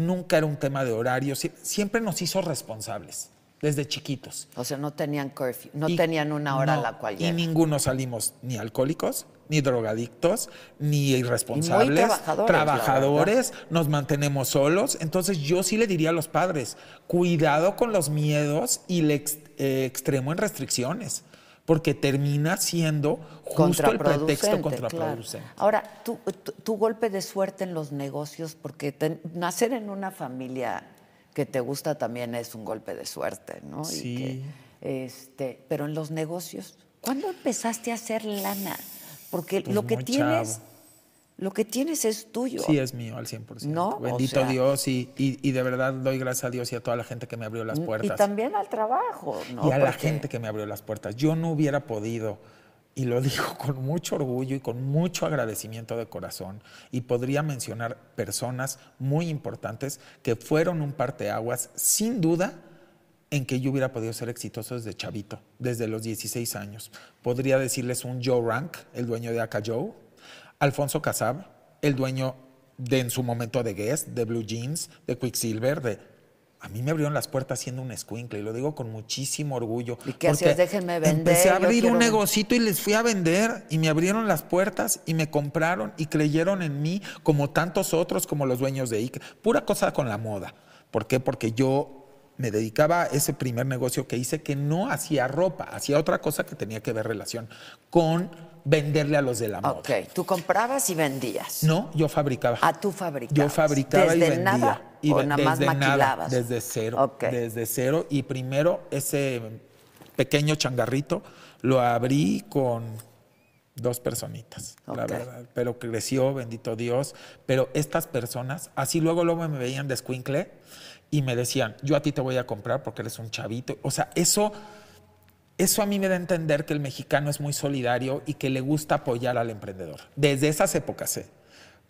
Speaker 2: Nunca era un tema de horario, sie- siempre nos hizo responsables. desde chiquitos.
Speaker 1: O sea, no tenían curfew, no
Speaker 2: Y-
Speaker 1: tenían una hora
Speaker 2: no,
Speaker 1: a la cual
Speaker 2: Y
Speaker 1: llegar.
Speaker 2: ninguno salimos ni alcohólicos, ni drogadictos, ni irresponsables.
Speaker 1: trabajadores,
Speaker 2: trabajadores, nos mantenemos solos. Entonces yo sí le diría a los padres, cuidado con los miedos y el ex- eh, extremo en restricciones, porque termina siendo justo el pretexto
Speaker 1: Contraproducente, claro. Ahora, tu, tu- tu golpe de suerte en los negocios, porque te- nacer en una familia que te gusta también es un golpe de suerte, ¿no? Y
Speaker 2: Sí.
Speaker 1: que, este, pero en los negocios, ¿cuándo empezaste a hacer lana? Porque
Speaker 2: Pues
Speaker 1: lo que tienes,
Speaker 2: chavo.
Speaker 1: Lo que tienes es tuyo.
Speaker 2: Sí, es mío al 100%.
Speaker 1: No, o
Speaker 2: Bendito
Speaker 1: sea-
Speaker 2: Dios y, y- y de verdad doy gracias a Dios y a toda la gente que me abrió las
Speaker 1: y
Speaker 2: puertas.
Speaker 1: también al trabajo, ¿no?
Speaker 2: y a la gente que me abrió las puertas. Yo no hubiera podido, y lo [LAUGHS] digo con mucho orgullo y con mucho agradecimiento de corazón, y podría mencionar personas muy importantes que fueron un parteaguas, sin duda, en que yo hubiera podido ser exitoso desde chavito, desde los 16 años. Podría decirles un Joe Rank, el dueño de Aka Joe, Alfonso Casab, el dueño de en su momento de Guess, de Blue Jeans, de Quicksilver, de... A mí me abrieron las puertas siendo un escuincle y lo digo con muchísimo orgullo.
Speaker 1: ¿Y qué hacías? Déjenme vender,
Speaker 2: Empecé a abrir
Speaker 1: quiero-
Speaker 2: un negocito y les fui a vender y me abrieron las puertas y me compraron y creyeron en mí como tantos otros, como los dueños de Ike. Pura cosa con la moda. ¿Por qué? Porque yo me dedicaba a ese primer negocio que hice que no hacía ropa, hacía otra cosa que tenía que ver relación con venderle a los de la moda.
Speaker 1: Ok, tú comprabas y vendías.
Speaker 2: No, yo fabricaba.
Speaker 1: Ah, tú fabricabas.
Speaker 2: Yo fabricaba y
Speaker 1: ¿Desde
Speaker 2: vendía.
Speaker 1: nada?
Speaker 2: Y
Speaker 1: ¿O nada más
Speaker 2: desde nada,
Speaker 1: maquilabas?
Speaker 2: desde cero.
Speaker 1: Ok.
Speaker 2: Desde cero. Y primero ese pequeño changarrito lo abrí con dos personitas, la
Speaker 1: Ok.
Speaker 2: verdad. Pero creció, bendito Dios. Pero estas personas, así luego, luego me veían de escuincle y me decían, yo a ti te voy a comprar porque eres un chavito. O sea, eso... Eso a mí me da a entender que el mexicano es muy solidario y que le gusta apoyar al emprendedor. Desde esas épocas, ¿eh?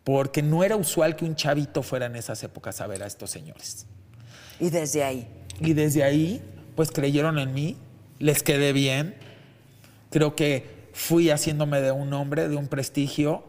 Speaker 2: Porque no era usual que un chavito fuera en esas épocas a ver a estos señores.
Speaker 1: Y desde ahí.
Speaker 2: Y desde ahí, pues creyeron en mí, les quedé bien. Creo que fui haciéndome de un hombre, de un prestigio,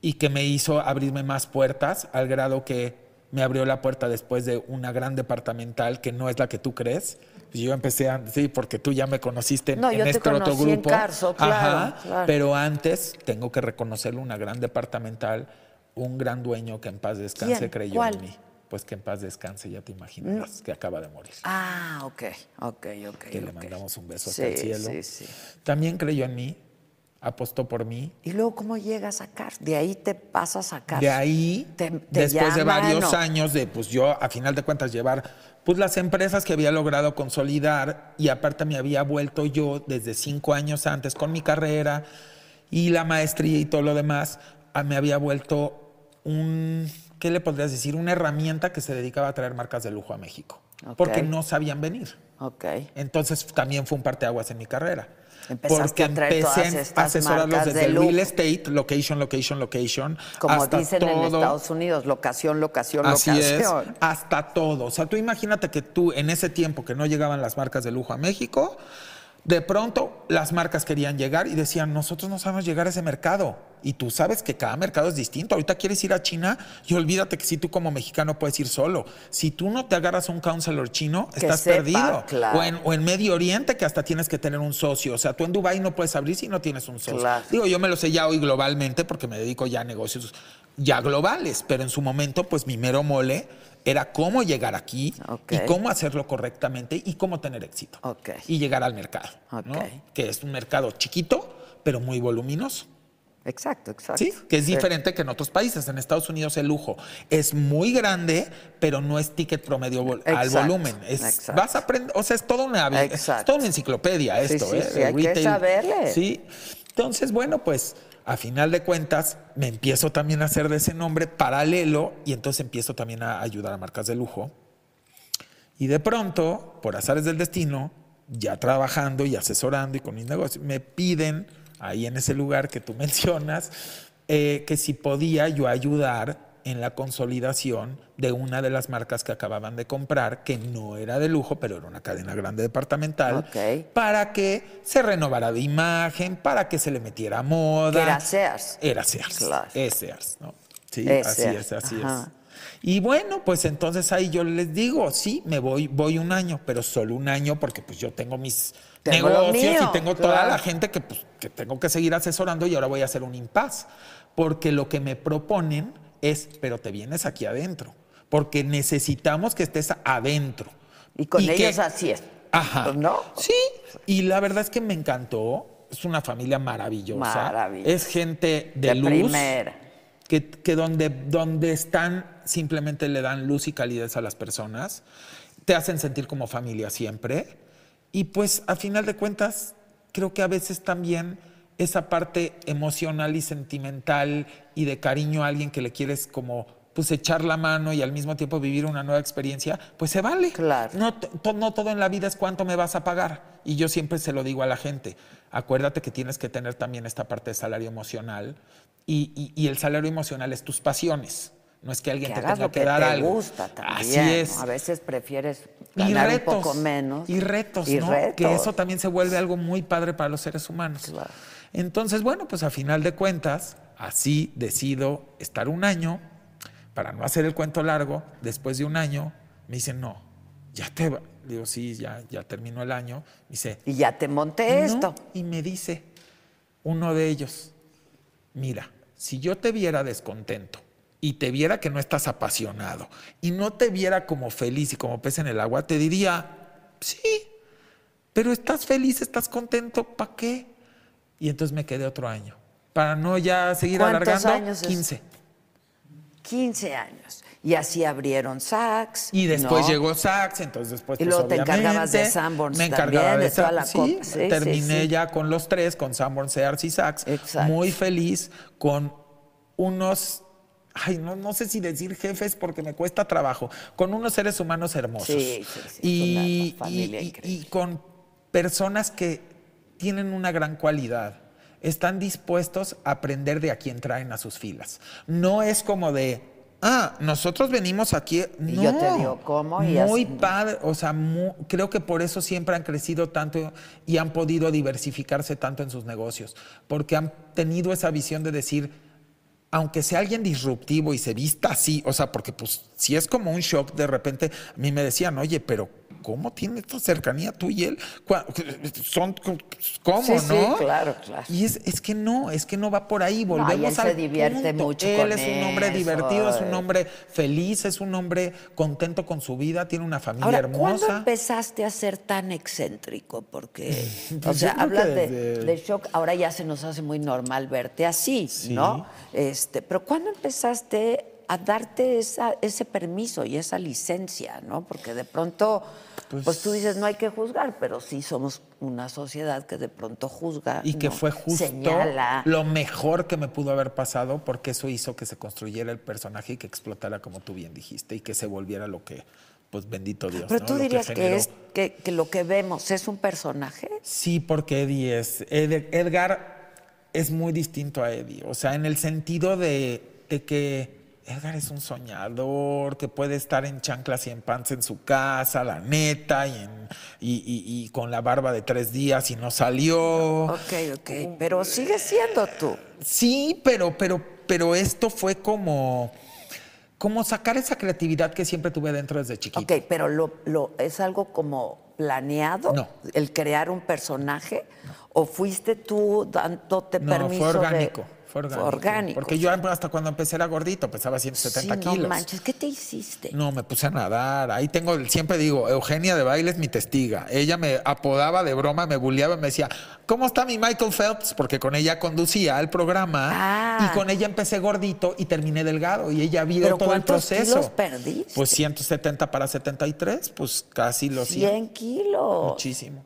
Speaker 2: y que me hizo abrirme más puertas, al grado que me abrió la puerta después de una gran departamental que no es la que tú crees. Yo empecé, a, sí, porque tú ya me conociste en,
Speaker 1: No, yo
Speaker 2: en
Speaker 1: te
Speaker 2: este otro
Speaker 1: conocí en
Speaker 2: grupo.
Speaker 1: Carso, claro, claro.
Speaker 2: Pero antes, tengo que reconocerlo, una gran departamental, un gran dueño que en paz descanse
Speaker 1: ¿Quién?
Speaker 2: creyó
Speaker 1: ¿Cuál?
Speaker 2: en mí. Pues que en paz descanse, ya te imaginas, que acaba de morir.
Speaker 1: Ah, ok, ok, ok.
Speaker 2: que le
Speaker 1: ok.
Speaker 2: mandamos un beso
Speaker 1: sí,
Speaker 2: hasta el cielo.
Speaker 1: Sí, sí.
Speaker 2: También creyó en mí, apostó por mí.
Speaker 1: Y luego, ¿cómo llegas a sacar? De ahí te pasas a sacar.
Speaker 2: De ahí,
Speaker 1: Te- te
Speaker 2: después de
Speaker 1: llaman,
Speaker 2: varios
Speaker 1: ¿o?
Speaker 2: años de, pues yo, a final de cuentas, llevar pues las empresas que había logrado consolidar y aparte me había vuelto yo desde cinco años antes con mi carrera y la maestría y todo lo demás, me había vuelto un, ¿qué le podrías decir? Una herramienta que se dedicaba a traer marcas de lujo a México, porque no sabían venir.
Speaker 1: Ok.
Speaker 2: Entonces también fue un parteaguas en mi carrera.
Speaker 1: Empezaste
Speaker 2: porque
Speaker 1: a traer todas
Speaker 2: empecé a
Speaker 1: estas
Speaker 2: asesorarlos desde
Speaker 1: de
Speaker 2: real estate, location, location, location.
Speaker 1: Como
Speaker 2: hasta
Speaker 1: dicen en. Estados Unidos, locación, locación,
Speaker 2: Así es,
Speaker 1: locación.
Speaker 2: hasta todo. O sea, tú imagínate que tú en ese tiempo que no llegaban las marcas de lujo a México, de pronto las marcas querían llegar y decían, nosotros no sabemos llegar a ese mercado. Y tú sabes que cada mercado es distinto. Ahorita quieres ir a China y olvídate que si tú como mexicano puedes ir solo. Si tú no te agarras un counselor chino,
Speaker 1: Que
Speaker 2: estás
Speaker 1: sepa,
Speaker 2: perdido.
Speaker 1: claro.
Speaker 2: O, en, o en Medio Oriente que hasta tienes que tener un socio. O sea, tú en Dubái no puedes abrir si no tienes un socio.
Speaker 1: Claro.
Speaker 2: Digo, yo me lo sé ya hoy globalmente porque me dedico ya a negocios ya globales, pero en su momento, pues mi mero mole era cómo llegar aquí y cómo hacerlo correctamente y cómo tener éxito.
Speaker 1: Ok.
Speaker 2: Y llegar al mercado, ¿no?
Speaker 1: Ok.
Speaker 2: que es un mercado chiquito, pero muy voluminoso.
Speaker 1: Exacto, exacto.
Speaker 2: Sí, que es
Speaker 1: Sí.
Speaker 2: diferente que en otros países. En Estados Unidos el lujo es muy grande, pero no es ticket promedio vol- al volumen. Es,
Speaker 1: exacto.
Speaker 2: vas a aprender, o sea, es toda una, es toda una enciclopedia
Speaker 1: Sí,
Speaker 2: esto,
Speaker 1: sí,
Speaker 2: ¿eh?
Speaker 1: sí, hay que saberle.
Speaker 2: Sí. Entonces, bueno, pues a final de cuentas me empiezo también a hacer de ese nombre paralelo y entonces empiezo también a ayudar a marcas de lujo. Y de pronto, por azares del destino, ya trabajando y asesorando y con mis negocios, me piden ahí en ese lugar que tú [LAUGHS] mencionas, eh, que si podía yo ayudar en la consolidación de una de las marcas que acababan de comprar, que no era de lujo, pero era una cadena grande departamental, para que se renovara de imagen, para que se le metiera moda.
Speaker 1: Era Sears.
Speaker 2: Era Sears.
Speaker 1: Claro.
Speaker 2: Es Sears, ¿no? Sí,
Speaker 1: Es
Speaker 2: así
Speaker 1: Sears,
Speaker 2: es, así
Speaker 1: ajá.
Speaker 2: es. Y bueno, pues entonces ahí yo les digo, sí, me voy, voy un año, pero solo un año porque pues yo tengo mis
Speaker 1: Tengo
Speaker 2: negocios
Speaker 1: mío,
Speaker 2: y tengo toda la gente que, pues, que tengo que seguir asesorando y ahora voy a hacer un impas. Porque lo que me proponen es, pero te vienes aquí adentro, porque necesitamos que estés adentro.
Speaker 1: Y con ellos así es.
Speaker 2: Ajá.
Speaker 1: Pues, ¿No?
Speaker 2: Sí, y la verdad es que me encantó. Es una familia maravillosa.
Speaker 1: Maravillosa.
Speaker 2: Es gente de,
Speaker 1: De
Speaker 2: luz.
Speaker 1: primera.
Speaker 2: Que, que donde, donde están simplemente le dan luz y calidez a las personas. Te hacen sentir como familia siempre. Y pues a final de cuentas, creo que a veces también esa parte emocional y sentimental y de cariño a alguien que le quieres como pues echar la mano y al mismo tiempo vivir una nueva experiencia, pues se vale.
Speaker 1: Claro.
Speaker 2: No, to- no todo en la vida es cuánto me vas a pagar. Y yo siempre se lo digo a la gente. Acuérdate que tienes que tener también esta parte de salario emocional. Y, y- y el salario emocional es tus pasiones. No es que alguien
Speaker 1: Que
Speaker 2: te tenga
Speaker 1: lo
Speaker 2: que,
Speaker 1: que
Speaker 2: dar
Speaker 1: te
Speaker 2: algo.
Speaker 1: gusta también.
Speaker 2: Así es.
Speaker 1: ¿no? A veces prefieres
Speaker 2: Y
Speaker 1: ganar
Speaker 2: retos.
Speaker 1: un poco menos.
Speaker 2: Y retos,
Speaker 1: Y
Speaker 2: ¿no?
Speaker 1: retos.
Speaker 2: Que eso también se vuelve algo muy padre para los seres humanos.
Speaker 1: Claro.
Speaker 2: Entonces, bueno, pues a final de cuentas, así decido estar un año, para no hacer el cuento largo, después de un año, me dicen, no, ya te va. Digo, sí, ya, ya terminó el año. Me dice,
Speaker 1: Y ya te monté
Speaker 2: "No".
Speaker 1: esto.
Speaker 2: Y me dice uno de ellos, mira, si yo te viera descontento y te viera que no estás apasionado y no te viera como feliz y como pez en el agua, te diría, sí, pero estás feliz, estás contento, ¿para qué? Y entonces me quedé otro año. Para no ya seguir
Speaker 1: ¿Cuántos
Speaker 2: alargando,
Speaker 1: años es?
Speaker 2: 15.
Speaker 1: 15 años. Y así abrieron Saks.
Speaker 2: Y después
Speaker 1: ¿no?
Speaker 2: llegó Saks, entonces después
Speaker 1: Y
Speaker 2: pues,
Speaker 1: luego te encargabas de Sanborns
Speaker 2: Me encargaba
Speaker 1: también,
Speaker 2: de,
Speaker 1: toda la
Speaker 2: sí,
Speaker 1: copa. Sí,
Speaker 2: terminé
Speaker 1: sí.
Speaker 2: ya con los tres, con Sanborns, Sears y Saks.
Speaker 1: Exacto.
Speaker 2: Muy feliz, con unos, ay, no, no sé si decir jefes porque me cuesta trabajo, con unos seres humanos hermosos.
Speaker 1: Sí, sí, sí,
Speaker 2: y,
Speaker 1: una familia
Speaker 2: y- y- y con personas que tienen una gran cualidad. Están dispuestos a aprender de a quien traen a sus filas. No es como de, ah, nosotros venimos aquí.
Speaker 1: Y
Speaker 2: no,
Speaker 1: yo te digo cómo y
Speaker 2: Muy padre, o sea, creo que por eso siempre han crecido tanto y han podido diversificarse tanto en sus negocios, porque han tenido esa visión de decir, aunque sea alguien disruptivo y se vista así, o sea, porque pues si es como un shock, de repente a mí me decían, oye, pero ¿cómo tiene esta cercanía tú y él? Son, ¿cómo,
Speaker 1: Sí, sí,
Speaker 2: no?
Speaker 1: claro, claro.
Speaker 2: Y es, es que no, es que no va por ahí,
Speaker 1: y
Speaker 2: volvemos
Speaker 1: él se
Speaker 2: al
Speaker 1: divierte
Speaker 2: punto.
Speaker 1: mucho
Speaker 2: Él
Speaker 1: con
Speaker 2: es un hombre
Speaker 1: eso,
Speaker 2: divertido, es un
Speaker 1: eh.
Speaker 2: hombre feliz, es un hombre contento con su vida, tiene una familia
Speaker 1: Ahora, ¿cuándo
Speaker 2: hermosa.
Speaker 1: empezaste a ser tan excéntrico? Porque, [LAUGHS] o
Speaker 2: Pues
Speaker 1: sea,
Speaker 2: yo creo
Speaker 1: hablas de, shock, ahora ya se nos hace muy normal verte así, ¿no? Este, pero ¿cuándo empezaste a darte esa, ese permiso y esa licencia, ¿no? Porque de pronto, pues, tú dices, no hay que juzgar, pero sí somos una sociedad que de pronto juzga.
Speaker 2: Y que fue justo
Speaker 1: Señala.
Speaker 2: lo mejor que me pudo haber pasado porque eso hizo que se construyera el personaje y que explotara como tú bien dijiste y que se volviera lo que, pues bendito Dios.
Speaker 1: Pero
Speaker 2: ¿no?
Speaker 1: tú
Speaker 2: Lo
Speaker 1: dirías que, es que, que lo que vemos es un personaje.
Speaker 2: Sí, porque Eddie es. Ed- Edgar es muy distinto a Eddie. O sea, en el sentido de, de que Edgar es un soñador, que puede estar en chanclas y en pants en su casa, la neta, y, en- y- y- y con la barba de tres días y no salió.
Speaker 1: Ok, ok. Pero sigue siendo tú.
Speaker 2: Sí, pero, pero, pero esto fue como, como sacar esa creatividad que siempre tuve dentro desde chiquito.
Speaker 1: Ok, pero lo, lo, ¿es algo como planeado?
Speaker 2: No.
Speaker 1: ¿El crear un personaje? ¿O fuiste tú dándote
Speaker 2: No,
Speaker 1: permiso
Speaker 2: fue
Speaker 1: de-
Speaker 2: orgánico. Fue orgánico.
Speaker 1: orgánico.
Speaker 2: Porque yo hasta cuando empecé era gordito, pesaba 170
Speaker 1: sí,
Speaker 2: kilos.
Speaker 1: no manches, ¿qué te hiciste?
Speaker 2: No, me puse a nadar. Ahí tengo, siempre digo, Eugenia de baile es mi testiga. Ella me apodaba de broma, me bulleaba, me decía, ¿cómo está mi Michael Phelps? Porque con ella conducía el programa
Speaker 1: Ah.
Speaker 2: y con ella empecé gordito y terminé delgado. Y ella vio
Speaker 1: ¿Pero
Speaker 2: todo el
Speaker 1: cuántos
Speaker 2: proceso.
Speaker 1: kilos perdiste?
Speaker 2: Pues 170 para 73, pues casi los 100.
Speaker 1: 100 kilos.
Speaker 2: Muchísimo.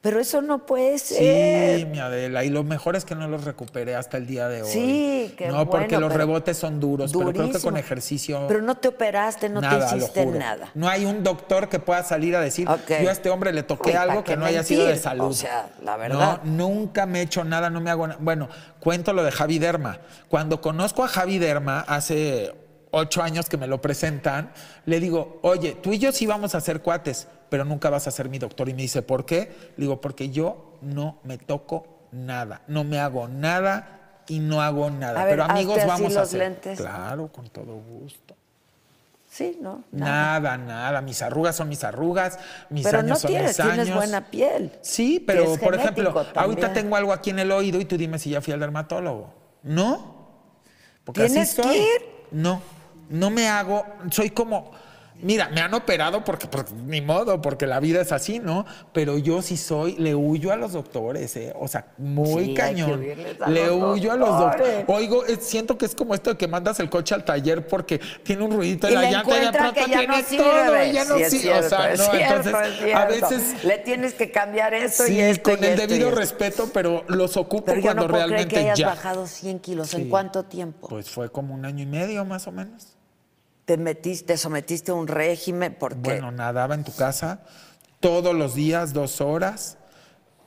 Speaker 1: Pero eso no puede
Speaker 2: Sí,
Speaker 1: ser.
Speaker 2: mi Adela. Y lo mejor es que no los recuperé hasta el día de hoy.
Speaker 1: Sí, qué
Speaker 2: No, porque
Speaker 1: bueno,
Speaker 2: los
Speaker 1: pero
Speaker 2: rebotes son duros, pero creo que con ejercicio.
Speaker 1: Pero no te operaste, no
Speaker 2: nada,
Speaker 1: te hiciste nada.
Speaker 2: No hay un doctor que pueda salir a decir, yo a este hombre le toqué
Speaker 1: Uy, ¿para
Speaker 2: algo que no haya sido de salud.
Speaker 1: O sea, la verdad.
Speaker 2: No, nunca me he hecho nada, no me hago nada. Bueno, cuento lo de Javi Derma. Cuando conozco a Javi Derma hace ocho años que me lo presentan, le digo, oye, tú y yo sí vamos a ser cuates, pero nunca vas a ser mi doctor. Y me dice, ¿por qué? Le digo, porque yo no me toco nada, no me hago nada y no hago nada.
Speaker 1: A ver,
Speaker 2: pero amigos
Speaker 1: así
Speaker 2: vamos a
Speaker 1: los
Speaker 2: hacer.
Speaker 1: lentes.
Speaker 2: Claro, con todo gusto.
Speaker 1: Sí, ¿no?
Speaker 2: Nada. nada, Mis arrugas son mis arrugas, mis
Speaker 1: Pero
Speaker 2: años
Speaker 1: no
Speaker 2: son
Speaker 1: tienes,
Speaker 2: mis años.
Speaker 1: tienes buena piel.
Speaker 2: Sí,
Speaker 1: que
Speaker 2: pero por ejemplo, ahorita tengo algo aquí en el oído y tú dime si ya fui al dermatólogo. ¿No? Porque así
Speaker 1: ¿Tienes que
Speaker 2: soy.
Speaker 1: ir?
Speaker 2: No, no me hago, soy como, mira, me han operado porque, porque ni modo, porque la vida es así, ¿no? Pero yo sí soy, le huyo a los doctores, ¿eh? O sea, muy
Speaker 1: Sí,
Speaker 2: cañón. Le huyo a los
Speaker 1: doctores.
Speaker 2: Oigo, eh, siento que es como esto de que mandas el coche al taller porque tiene un ruidito en
Speaker 1: Y
Speaker 2: la llanta y de pronto
Speaker 1: que ya no
Speaker 2: tiene
Speaker 1: sirve.
Speaker 2: todo ya no
Speaker 1: Sí, es
Speaker 2: sirve. O
Speaker 1: cierto,
Speaker 2: sea, no,
Speaker 1: cierto,
Speaker 2: entonces
Speaker 1: es
Speaker 2: a
Speaker 1: cierto.
Speaker 2: veces
Speaker 1: Le tienes que cambiar esto y
Speaker 2: Sí,
Speaker 1: esto
Speaker 2: con
Speaker 1: y
Speaker 2: el
Speaker 1: esto
Speaker 2: debido respeto, pero los ocupo
Speaker 1: Pero yo
Speaker 2: cuando
Speaker 1: no puedo creer
Speaker 2: realmente
Speaker 1: que hayas
Speaker 2: ya.
Speaker 1: bajado 100 kilos. ¿En cuánto tiempo?
Speaker 2: Pues fue como un año y medio más o menos.
Speaker 1: Te metiste, te sometiste a un régimen porque
Speaker 2: Bueno, nadaba en tu casa todos los días, dos horas.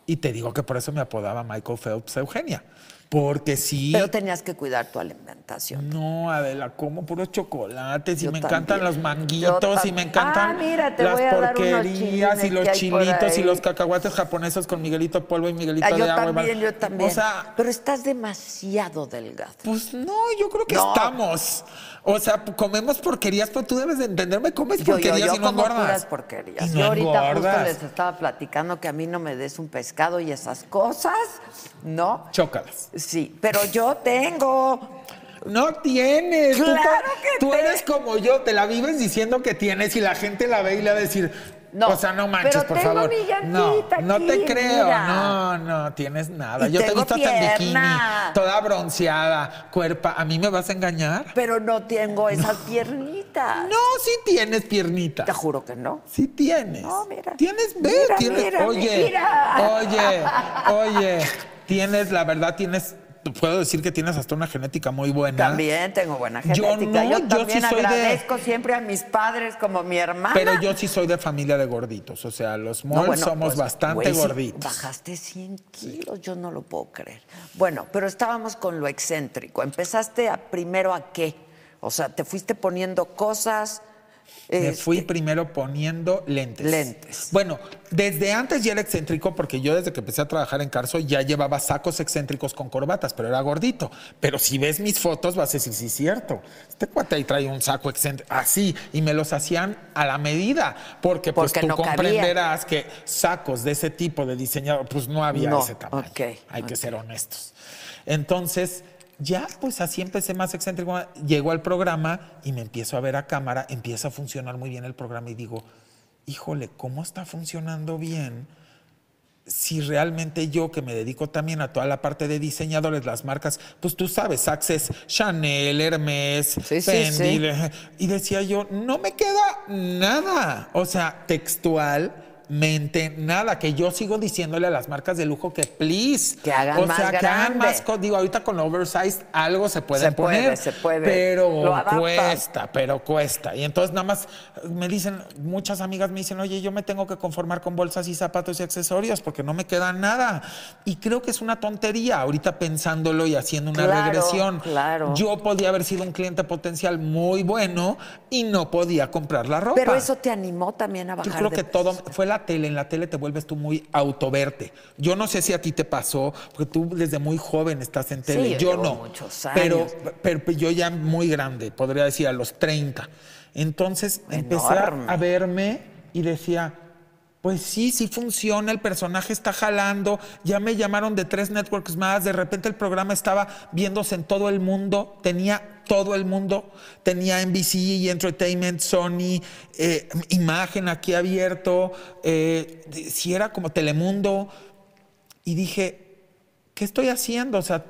Speaker 2: Y te digo que por eso me apodaba Michael Phelps Eugenia. Porque sí.
Speaker 1: pero tenías que cuidar tu alimentación.
Speaker 2: No, Adela, como puros chocolates y
Speaker 1: Yo
Speaker 2: me
Speaker 1: también.
Speaker 2: encantan los manguitos y me encantan
Speaker 1: Ah, mira, te
Speaker 2: las
Speaker 1: voy a dar unos
Speaker 2: porquerías y los chilitos y los cacahuates japoneses con Miguelito Polvo y Miguelito
Speaker 1: Ah,
Speaker 2: de
Speaker 1: yo
Speaker 2: agua.
Speaker 1: también, yo también.
Speaker 2: O sea,
Speaker 1: pero estás demasiado delgado.
Speaker 2: Pues no, yo creo que
Speaker 1: No.
Speaker 2: estamos. O sea, comemos porquerías, pero tú debes de entenderme, comes
Speaker 1: yo,
Speaker 2: porquerías
Speaker 1: yo
Speaker 2: y no
Speaker 1: como
Speaker 2: engordas.
Speaker 1: puras porquerías.
Speaker 2: Y no
Speaker 1: yo ahorita
Speaker 2: engordas.
Speaker 1: justo les estaba platicando que a mí no me des un pescado y esas cosas, ¿no?
Speaker 2: Chócalas.
Speaker 1: Sí, pero yo tengo.
Speaker 2: No tienes. Tú
Speaker 1: Claro
Speaker 2: co-
Speaker 1: que
Speaker 2: Tú
Speaker 1: te-
Speaker 2: eres como yo, te la vives diciendo que tienes y la gente la ve y le va a decir.
Speaker 1: No,
Speaker 2: o sea, no manches,
Speaker 1: pero
Speaker 2: por
Speaker 1: tengo
Speaker 2: favor.
Speaker 1: mi
Speaker 2: no,
Speaker 1: llantita
Speaker 2: no te
Speaker 1: aquí,
Speaker 2: creo.
Speaker 1: mira.
Speaker 2: No, no tienes nada.
Speaker 1: Y
Speaker 2: yo te he visto hasta en bikini, toda bronceada, cuerpa. ¿A mí me vas a engañar?
Speaker 1: Pero no tengo esas piernitas.
Speaker 2: No, sí tienes piernita.
Speaker 1: Te juro que no.
Speaker 2: Sí tienes.
Speaker 1: No, mira.
Speaker 2: Tienes, ve,
Speaker 1: Mira,
Speaker 2: tienes.
Speaker 1: mira,
Speaker 2: oye, oye, oye, tienes, la verdad, tienes, puedo decir que tienes hasta una genética muy buena.
Speaker 1: También tengo buena
Speaker 2: Yo
Speaker 1: genética.
Speaker 2: no,
Speaker 1: Yo,
Speaker 2: yo
Speaker 1: también
Speaker 2: sí soy de-
Speaker 1: agradezco siempre a mis padres como mi hermana.
Speaker 2: Pero yo sí soy de familia de gorditos. O sea, los
Speaker 1: No,
Speaker 2: malls
Speaker 1: bueno,
Speaker 2: somos
Speaker 1: pues,
Speaker 2: bastante
Speaker 1: sí,
Speaker 2: gorditos.
Speaker 1: bajaste 100 kilos, yo no lo puedo creer. Bueno, pero estábamos con lo excéntrico. ¿Empezaste a, primero a qué? O sea, te fuiste poniendo cosas.
Speaker 2: Me
Speaker 1: este,
Speaker 2: fui primero poniendo lentes.
Speaker 1: Lentes.
Speaker 2: Bueno, desde antes ya era excéntrico porque yo desde que empecé a trabajar en Carso ya llevaba sacos excéntricos con corbatas, pero era gordito. Pero si ves mis fotos vas a decir, sí, es cierto. Este cuate ahí trae un saco excéntrico así y me los hacían a la medida porque pues tú
Speaker 1: no cabía.
Speaker 2: comprenderás que sacos de ese tipo de diseñador pues no había
Speaker 1: No,
Speaker 2: ese tamaño.
Speaker 1: ok,
Speaker 2: Hay que ser honestos. Entonces, ya pues así empecé más excéntrico. Llego al programa y me empiezo a ver a cámara, empieza a funcionar muy bien el programa y digo, híjole, ¿cómo está funcionando bien? Si realmente yo que me dedico también a toda la parte de diseñadores, las marcas, pues tú sabes, Access, Chanel, Hermes,
Speaker 1: Sí,
Speaker 2: Fendi, y decía yo, no me queda nada, o sea, textualmente nada, que yo sigo diciéndole a las marcas de lujo que please,
Speaker 1: Que hagan
Speaker 2: o
Speaker 1: más
Speaker 2: sea, que hagan más, digo, ahorita con oversized algo se puede
Speaker 1: Se puede,
Speaker 2: poner,
Speaker 1: se puede.
Speaker 2: pero cuesta, pero cuesta, y entonces nada más me dicen, muchas amigas me dicen, oye, yo me tengo que conformar con bolsas y zapatos y accesorios porque no me queda nada, y creo que es una tontería, ahorita pensándolo y haciendo una
Speaker 1: Claro,
Speaker 2: regresión,
Speaker 1: claro.
Speaker 2: yo podía haber sido un cliente potencial muy bueno y no podía comprar la ropa.
Speaker 1: Pero eso te animó también a bajar
Speaker 2: Yo creo
Speaker 1: de
Speaker 2: que
Speaker 1: peso.
Speaker 2: todo fue la tele. En la tele te vuelves tú muy autoverte. Yo no sé si a ti te pasó, porque tú desde muy joven estás en tele.
Speaker 1: yo
Speaker 2: yo
Speaker 1: llevo
Speaker 2: no.
Speaker 1: muchos
Speaker 2: Pero,
Speaker 1: años.
Speaker 2: pero yo ya muy grande, podría decir a los 30. Entonces empecé a,
Speaker 1: Enorme.
Speaker 2: a verme y decía. Pues sí, sí funciona, el personaje está jalando, ya me llamaron de tres networks más, de repente el programa estaba viéndose en todo el mundo, tenía todo el mundo, tenía NBC y Entertainment, Sony, eh, imagen aquí abierto, eh, si era como Telemundo, y dije, ¿qué estoy haciendo? O sea,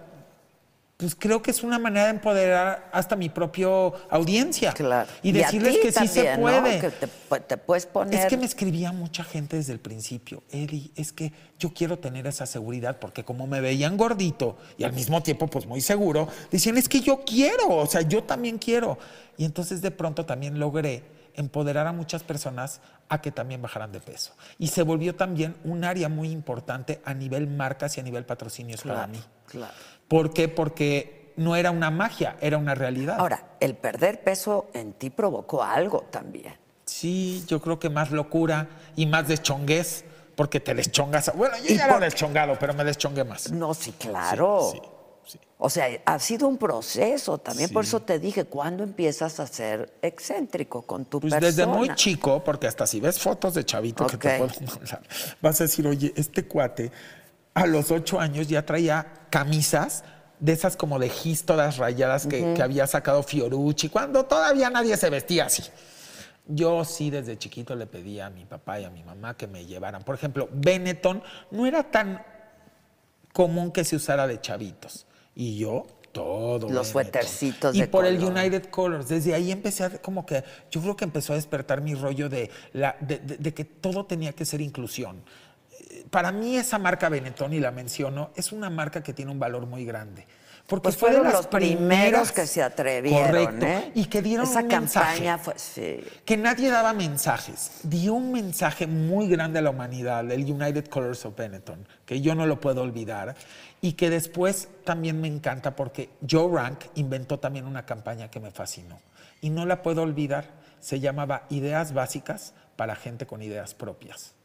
Speaker 2: pues creo que es una manera de empoderar hasta mi propio audiencia.
Speaker 1: Claro.
Speaker 2: Y decirles que sí se
Speaker 1: también, ¿no?
Speaker 2: puede.
Speaker 1: Que te, te puedes poner.
Speaker 2: Es que me escribía mucha gente desde el principio, Eddie, es que yo quiero tener esa seguridad porque como me veían gordito y al mismo tiempo pues muy seguro, decían, es que yo quiero, o sea, yo también quiero. Y entonces de pronto también logré empoderar a muchas personas a que también bajaran de peso. Y se volvió también un área muy importante a nivel marcas y a nivel patrocinios para mí.
Speaker 1: claro.
Speaker 2: ¿Por qué? Porque no era una magia, era una realidad.
Speaker 1: Ahora, el perder peso en ti provocó algo también.
Speaker 2: Sí, yo creo que más locura y más deschonguez, porque te deschongas. Bueno, yo
Speaker 1: ¿Y
Speaker 2: ya era
Speaker 1: por-
Speaker 2: deschongado, pero me deschongué más.
Speaker 1: No, sí, claro.
Speaker 2: Sí,
Speaker 1: O sea, ha sido un proceso también, por eso te dije, ¿cuándo empiezas a ser excéntrico con tu
Speaker 2: Pues
Speaker 1: persona?
Speaker 2: desde muy chico, porque hasta si ves fotos de chavito que te puedo mandar, [LAUGHS] vas a decir, oye, este cuate a los ocho años ya traía camisas de esas como de gis todas rayadas que, que había sacado Fiorucci, cuando todavía nadie se vestía así. Yo sí desde chiquito le pedía a mi papá y a mi mamá que me llevaran. Por ejemplo, Benetton no era tan común que se usara de chavitos. Y yo, todo.
Speaker 1: Los suétercitos
Speaker 2: Y
Speaker 1: de
Speaker 2: por el. United Colors. Desde ahí empecé a, como que, yo creo que empezó a despertar mi rollo de, la, de, de- de que todo tenía que ser inclusión. Para mí esa marca Benetton, y la menciono, es una marca que tiene un valor muy grande. Porque
Speaker 1: Pues
Speaker 2: fue de
Speaker 1: fueron
Speaker 2: las
Speaker 1: los primeros que se atrevieron,
Speaker 2: Correcto.
Speaker 1: ¿eh?
Speaker 2: Y que dieron
Speaker 1: Esa
Speaker 2: un
Speaker 1: campaña
Speaker 2: mensaje
Speaker 1: fue, sí.
Speaker 2: que nadie daba mensajes. Dio un mensaje muy grande a la humanidad, el United Colors of Benetton, que yo no lo puedo olvidar. Y que después también me encanta porque Joe Rank inventó también una campaña que me fascinó. Y no la puedo olvidar. Se llamaba Ideas Básicas para gente con ideas propias.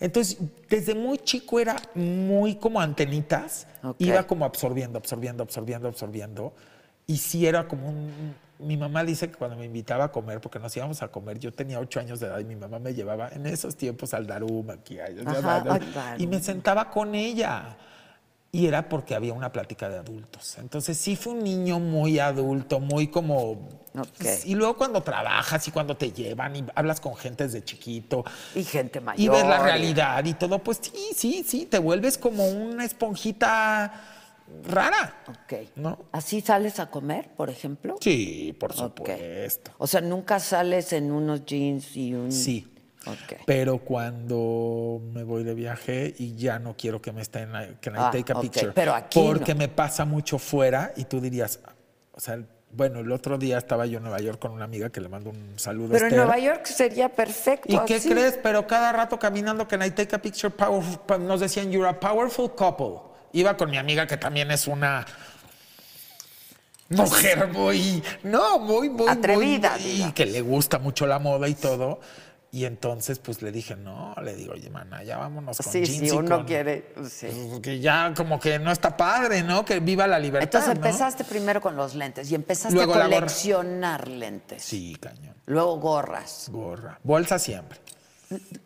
Speaker 2: Entonces, desde muy chico era muy como antenitas,
Speaker 1: Ok.
Speaker 2: iba como absorbiendo, absorbiendo, absorbiendo, absorbiendo. Y sí era como un... Mi mamá dice que cuando me invitaba a comer, porque nos íbamos a comer, yo tenía ocho años de edad y mi mamá me llevaba en esos tiempos al Darum, aquí,
Speaker 1: Ajá,
Speaker 2: y me sentaba con ella. Y era porque había una plática de adultos. Entonces sí fue un niño muy adulto, muy como...
Speaker 1: Ok.
Speaker 2: Y luego cuando trabajas y cuando te llevan y hablas con gente desde chiquito,
Speaker 1: Y gente mayor.
Speaker 2: y ves la realidad y todo, pues sí, sí, sí, te vuelves como una esponjita rara.
Speaker 1: Ok.
Speaker 2: ¿No?
Speaker 1: ¿Así sales a comer, por ejemplo?
Speaker 2: Sí, por supuesto.
Speaker 1: O sea, nunca sales en unos jeans y un...
Speaker 2: Sí. Pero cuando me voy de viaje y ya no quiero que me estén, que
Speaker 1: Ah,
Speaker 2: take a picture.
Speaker 1: pero aquí
Speaker 2: Porque
Speaker 1: no.
Speaker 2: me pasa mucho fuera y tú dirías, o sea, bueno, el otro día estaba yo en Nueva York con una amiga que le mando un saludo. a
Speaker 1: Pero en. Nueva York sería perfecto.
Speaker 2: ¿Y qué crees? Pero cada rato caminando que I take a picture powerful, nos decían, you're a powerful couple. Iba con mi amiga que también es una mujer muy, no, muy, muy, muy-
Speaker 1: Atrevida,
Speaker 2: y
Speaker 1: digamos.
Speaker 2: que le gusta mucho la moda y todo. Y entonces, pues le dije, no, le digo, oye, mana, ya vámonos con
Speaker 1: Sí,
Speaker 2: jeans
Speaker 1: sí,
Speaker 2: y
Speaker 1: uno
Speaker 2: con-
Speaker 1: quiere... sí.
Speaker 2: pues, Que ya como que no está padre, ¿no? Que viva la libertad.
Speaker 1: Entonces
Speaker 2: ¿no?
Speaker 1: empezaste primero con los lentes y empezaste
Speaker 2: Luego
Speaker 1: a coleccionar lentes.
Speaker 2: Sí, cañón.
Speaker 1: Luego gorras.
Speaker 2: Gorra. Bolsa siempre.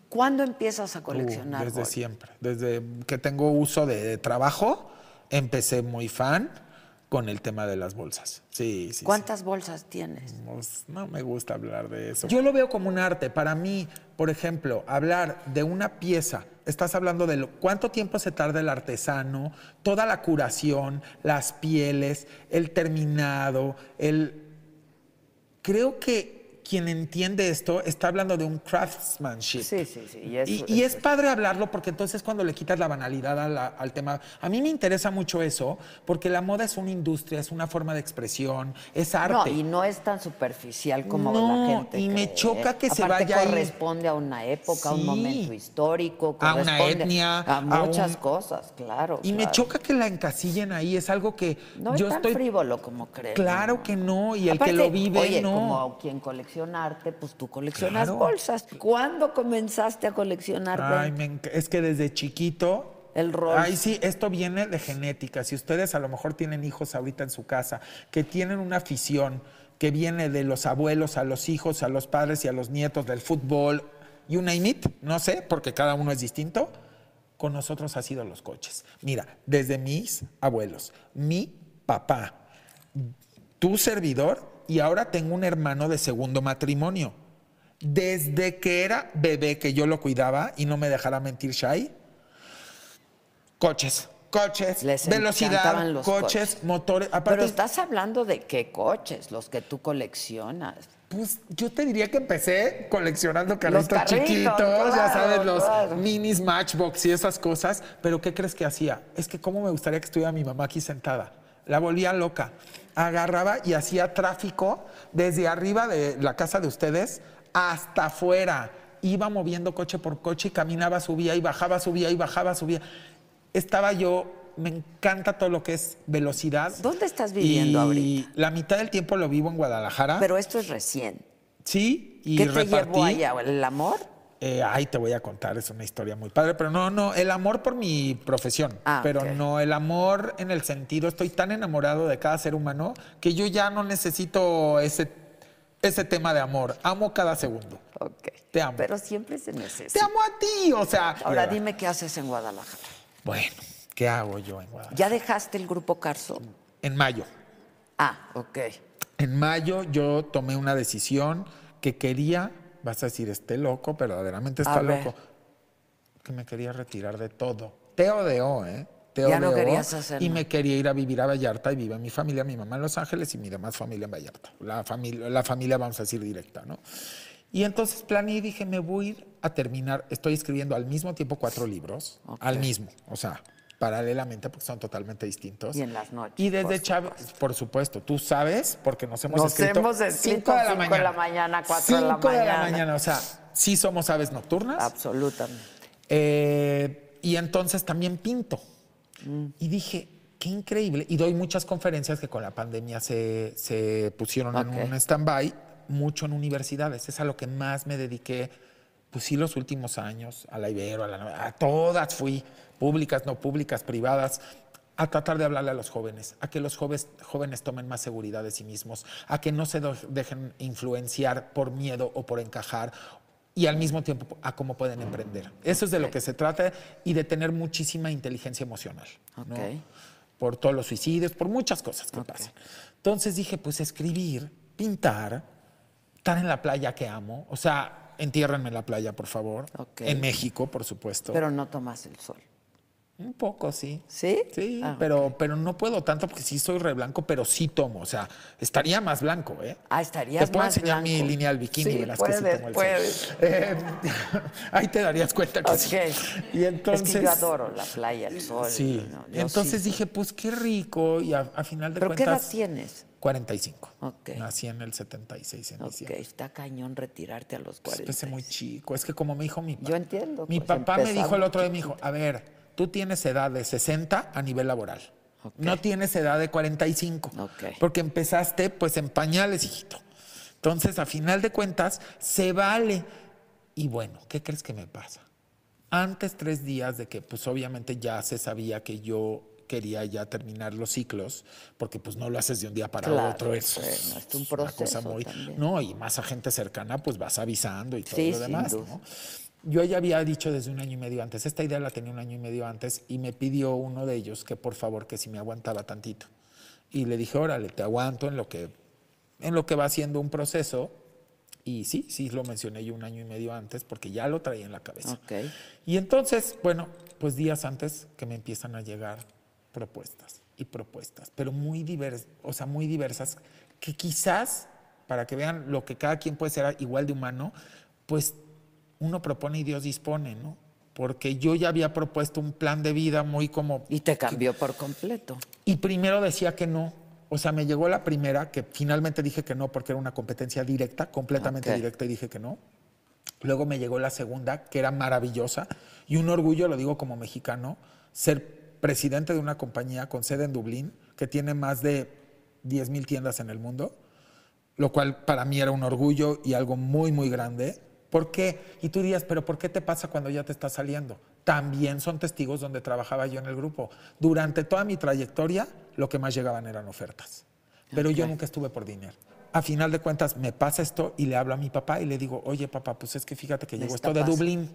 Speaker 1: ¿Cuándo empiezas a
Speaker 2: Uh,
Speaker 1: coleccionar
Speaker 2: desde
Speaker 1: gorras?
Speaker 2: siempre. Desde que tengo uso de trabajo, empecé muy fan con el tema de las bolsas. Sí, sí.
Speaker 1: ¿Cuántas bolsas tienes?
Speaker 2: Pues, No me gusta hablar de eso. Yo lo veo como un arte. Para mí, por ejemplo, hablar de una pieza, estás hablando de lo- cuánto tiempo se tarda el artesano, toda la curación, las pieles, el terminado, el... Creo que quien entiende esto está hablando de un craftsmanship.
Speaker 1: Sí, sí, sí. Y, eso-
Speaker 2: Y, y es padre hablarlo porque entonces cuando le quitas la banalidad a la- al tema, a mí me interesa mucho eso porque la moda es una industria, es una forma de expresión, es
Speaker 1: No,
Speaker 2: arte.
Speaker 1: y no es tan superficial como
Speaker 2: No,
Speaker 1: la gente
Speaker 2: y me choca que se vaya
Speaker 1: corresponde a una época, a un momento histórico,
Speaker 2: A una etnia,
Speaker 1: a
Speaker 2: a
Speaker 1: muchas
Speaker 2: un-
Speaker 1: cosas, claro.
Speaker 2: y me choca que la encasillen ahí, es algo que
Speaker 1: No
Speaker 2: yo
Speaker 1: es tan
Speaker 2: estoy
Speaker 1: frívolo como crees.
Speaker 2: Claro
Speaker 1: ¿no?
Speaker 2: que no, y el
Speaker 1: Aparte,
Speaker 2: que lo vive
Speaker 1: oye,
Speaker 2: no.
Speaker 1: como quien colecciona arte, pues tú coleccionas
Speaker 2: Claro.
Speaker 1: bolsas. ¿Cuándo comenzaste a coleccionar
Speaker 2: Ay, me es que desde chiquito.
Speaker 1: El Rolls.
Speaker 2: Ay, sí, esto viene de genética. Si ustedes a lo mejor tienen hijos ahorita en su casa que tienen una afición que viene de los abuelos a los hijos, a los padres y a los nietos del fútbol, you name it, no sé, porque cada uno es distinto, con nosotros ha sido los coches. Mira, desde mis abuelos, mi papá, tu servidor y ahora tengo un hermano de segundo matrimonio. Desde que era bebé que yo lo cuidaba y no me dejara mentir Shai, coches, coches,
Speaker 1: Les
Speaker 2: velocidad,
Speaker 1: los
Speaker 2: coches,
Speaker 1: coches.
Speaker 2: motores. Aparte,
Speaker 1: Pero estás hablando de qué coches, los que tú coleccionas.
Speaker 2: pues yo te diría que empecé coleccionando carritos,
Speaker 1: carritos,
Speaker 2: chiquitos, ya sabes, los
Speaker 1: claro.
Speaker 2: minis Matchbox y esas cosas. Pero ¿qué crees que hacía? Es que cómo me gustaría que estuviera mi mamá aquí sentada. La volvía loca. Agarraba y hacía tráfico desde arriba de la casa de ustedes hasta afuera. Iba moviendo coche por coche y caminaba, subía y bajaba, subía y bajaba, subía. Estaba yo, me encanta todo lo que es velocidad.
Speaker 1: ¿Dónde estás viviendo
Speaker 2: y
Speaker 1: ahorita?
Speaker 2: La mitad del tiempo lo vivo en Guadalajara.
Speaker 1: Pero esto es recién.
Speaker 2: Sí, y
Speaker 1: ¿Qué te
Speaker 2: repartí.
Speaker 1: llevó allá? ¿El amor?
Speaker 2: Eh, ay, te voy a contar, es una historia muy padre, pero no, no, el amor por mi profesión,
Speaker 1: Ah,
Speaker 2: pero no el amor en el sentido, estoy tan enamorado de cada ser humano que yo ya no necesito ese, ese tema de amor, amo cada segundo.
Speaker 1: Ok.
Speaker 2: Te amo.
Speaker 1: Pero siempre se necesita.
Speaker 2: Te amo a ti, o sea.
Speaker 1: Ahora dime qué haces en Guadalajara.
Speaker 2: Bueno, ¿qué hago yo en Guadalajara?
Speaker 1: ¿Ya dejaste el grupo Carso?
Speaker 2: En mayo.
Speaker 1: Ah, ok.
Speaker 2: En mayo yo tomé una decisión que quería, vas a decir, esté loco, verdaderamente está
Speaker 1: A ver.
Speaker 2: loco, que me quería retirar de todo. TODO, ¿eh?
Speaker 1: Ya no
Speaker 2: TODO,
Speaker 1: querías hacer
Speaker 2: Y me quería ir a vivir a Vallarta y vive mi familia, mi mamá en Los Ángeles y mi demás familia en Vallarta. La familia, la familia vamos a decir, directa, ¿no? Y entonces planeé y dije, me voy a ir a terminar, estoy escribiendo al mismo tiempo cuatro libros, al mismo, o sea, paralelamente porque son totalmente distintos.
Speaker 1: Y en las noches,
Speaker 2: Y desde Chávez, por supuesto, tú sabes, porque nos hemos
Speaker 1: Nos
Speaker 2: escrito.
Speaker 1: hemos escrito
Speaker 2: cinco de la
Speaker 1: cinco de
Speaker 2: mañana.
Speaker 1: la mañana, cuatro de la mañana.
Speaker 2: mañana, o sea, sí somos aves nocturnas.
Speaker 1: Absolutamente.
Speaker 2: Eh, y entonces también pinto.
Speaker 1: Mm.
Speaker 2: Y dije, qué increíble. Y doy muchas conferencias que con la pandemia se, se pusieron
Speaker 1: Ok.
Speaker 2: en un stand-by, mucho en universidades. Es a lo que más me dediqué, pues sí, los últimos años, a la Ibero, a, la, a todas fui, públicas, no públicas, privadas, a tratar de hablarle a los jóvenes, a que los jóvenes, jóvenes tomen más seguridad de sí mismos, a que no se dejen influenciar por miedo o por encajar y al mismo tiempo a cómo pueden emprender. Eso es de lo que se trata y de tener muchísima inteligencia emocional. Por todos los suicidios, por muchas cosas que pasan. Entonces dije, pues escribir, pintar, estar en la playa que amo, o sea, entiérrenme en la playa, por favor. En México, por supuesto.
Speaker 1: Pero no tomas el sol.
Speaker 2: Un poco, sí.
Speaker 1: ¿Sí?
Speaker 2: Sí,
Speaker 1: Ah,
Speaker 2: pero, pero no puedo tanto porque sí soy re blanco, pero sí tomo. O sea, estaría más blanco, ¿eh?
Speaker 1: Ah, estarías
Speaker 2: Te puedo
Speaker 1: más
Speaker 2: enseñar mi
Speaker 1: blanco.
Speaker 2: línea del bikini,
Speaker 1: Sí,
Speaker 2: verás que sí
Speaker 1: puedes,
Speaker 2: tengo el
Speaker 1: puedes.
Speaker 2: Eh, [LAUGHS] ahí te darías cuenta que sí.
Speaker 1: Ok.
Speaker 2: Y entonces.
Speaker 1: Es que yo adoro la playa, el sol.
Speaker 2: Sí. entonces
Speaker 1: sí.
Speaker 2: dije, pues qué rico. Y a, a final de
Speaker 1: ¿Pero qué edad
Speaker 2: cuentas.
Speaker 1: tienes?
Speaker 2: 45.
Speaker 1: Ok.
Speaker 2: Nací en el 76, en
Speaker 1: Ok, está cañón retirarte a los
Speaker 2: Pues
Speaker 1: 40.
Speaker 2: empecé muy chico. Es que como me dijo mi papá.
Speaker 1: Yo entiendo,
Speaker 2: Mi
Speaker 1: pues,
Speaker 2: papá me dijo el otro día, me dijo, a ver, tú tienes edad de 60 a nivel laboral. No tienes edad de 45.
Speaker 1: Ok.
Speaker 2: Porque empezaste pues en pañales, hijito. Entonces, a final de cuentas, se vale. Y bueno, ¿qué crees que me pasa? Antes tres días de que pues obviamente ya se sabía que yo quería ya terminar los ciclos, porque pues no lo haces de un día para
Speaker 1: Claro,
Speaker 2: otro, es,
Speaker 1: bueno, es un
Speaker 2: una cosa
Speaker 1: proceso
Speaker 2: muy...
Speaker 1: también.
Speaker 2: No, y más a gente cercana, pues vas avisando y todo
Speaker 1: Sí,
Speaker 2: lo demás. ¿no? Yo ya había dicho desde un año y medio antes, esta idea la tenía un año y medio antes y me pidió uno de ellos que por favor que si me aguantaba tantito. Y le dije, órale, te aguanto en lo que, en lo que va siendo un proceso. Y sí, sí lo mencioné yo un año y medio antes porque ya lo traía en la cabeza.
Speaker 1: Ok.
Speaker 2: Y entonces, bueno, pues días antes que me empiezan a llegar propuestas y propuestas, pero muy diversas, o sea, muy diversas, que quizás, para que vean lo que cada quien puede ser igual de humano, pues uno propone y Dios dispone, ¿no? Porque yo ya había propuesto un plan de vida muy como...
Speaker 1: Y te cambió por completo.
Speaker 2: Y primero decía que no. O sea, me llegó la primera, que finalmente dije que no porque era una competencia directa, completamente directa, y dije que no. Luego me llegó la segunda, que era maravillosa, y un orgullo, lo digo como mexicano, ser presidente de una compañía con sede en Dublín, que tiene más de 10 mil tiendas en el mundo, lo cual para mí era un orgullo y algo muy, muy grande. ¿Por qué? Y tú dirías, pero ¿por qué te pasa cuando ya te está saliendo? También son testigos donde trabajaba yo en el grupo. Durante toda mi trayectoria, lo que más llegaban eran ofertas. Pero yo nunca estuve por dinero. A final de cuentas, me pasa esto y le hablo a mi papá y le digo, oye papá, pues es que fíjate que llegó esto de. Dublín.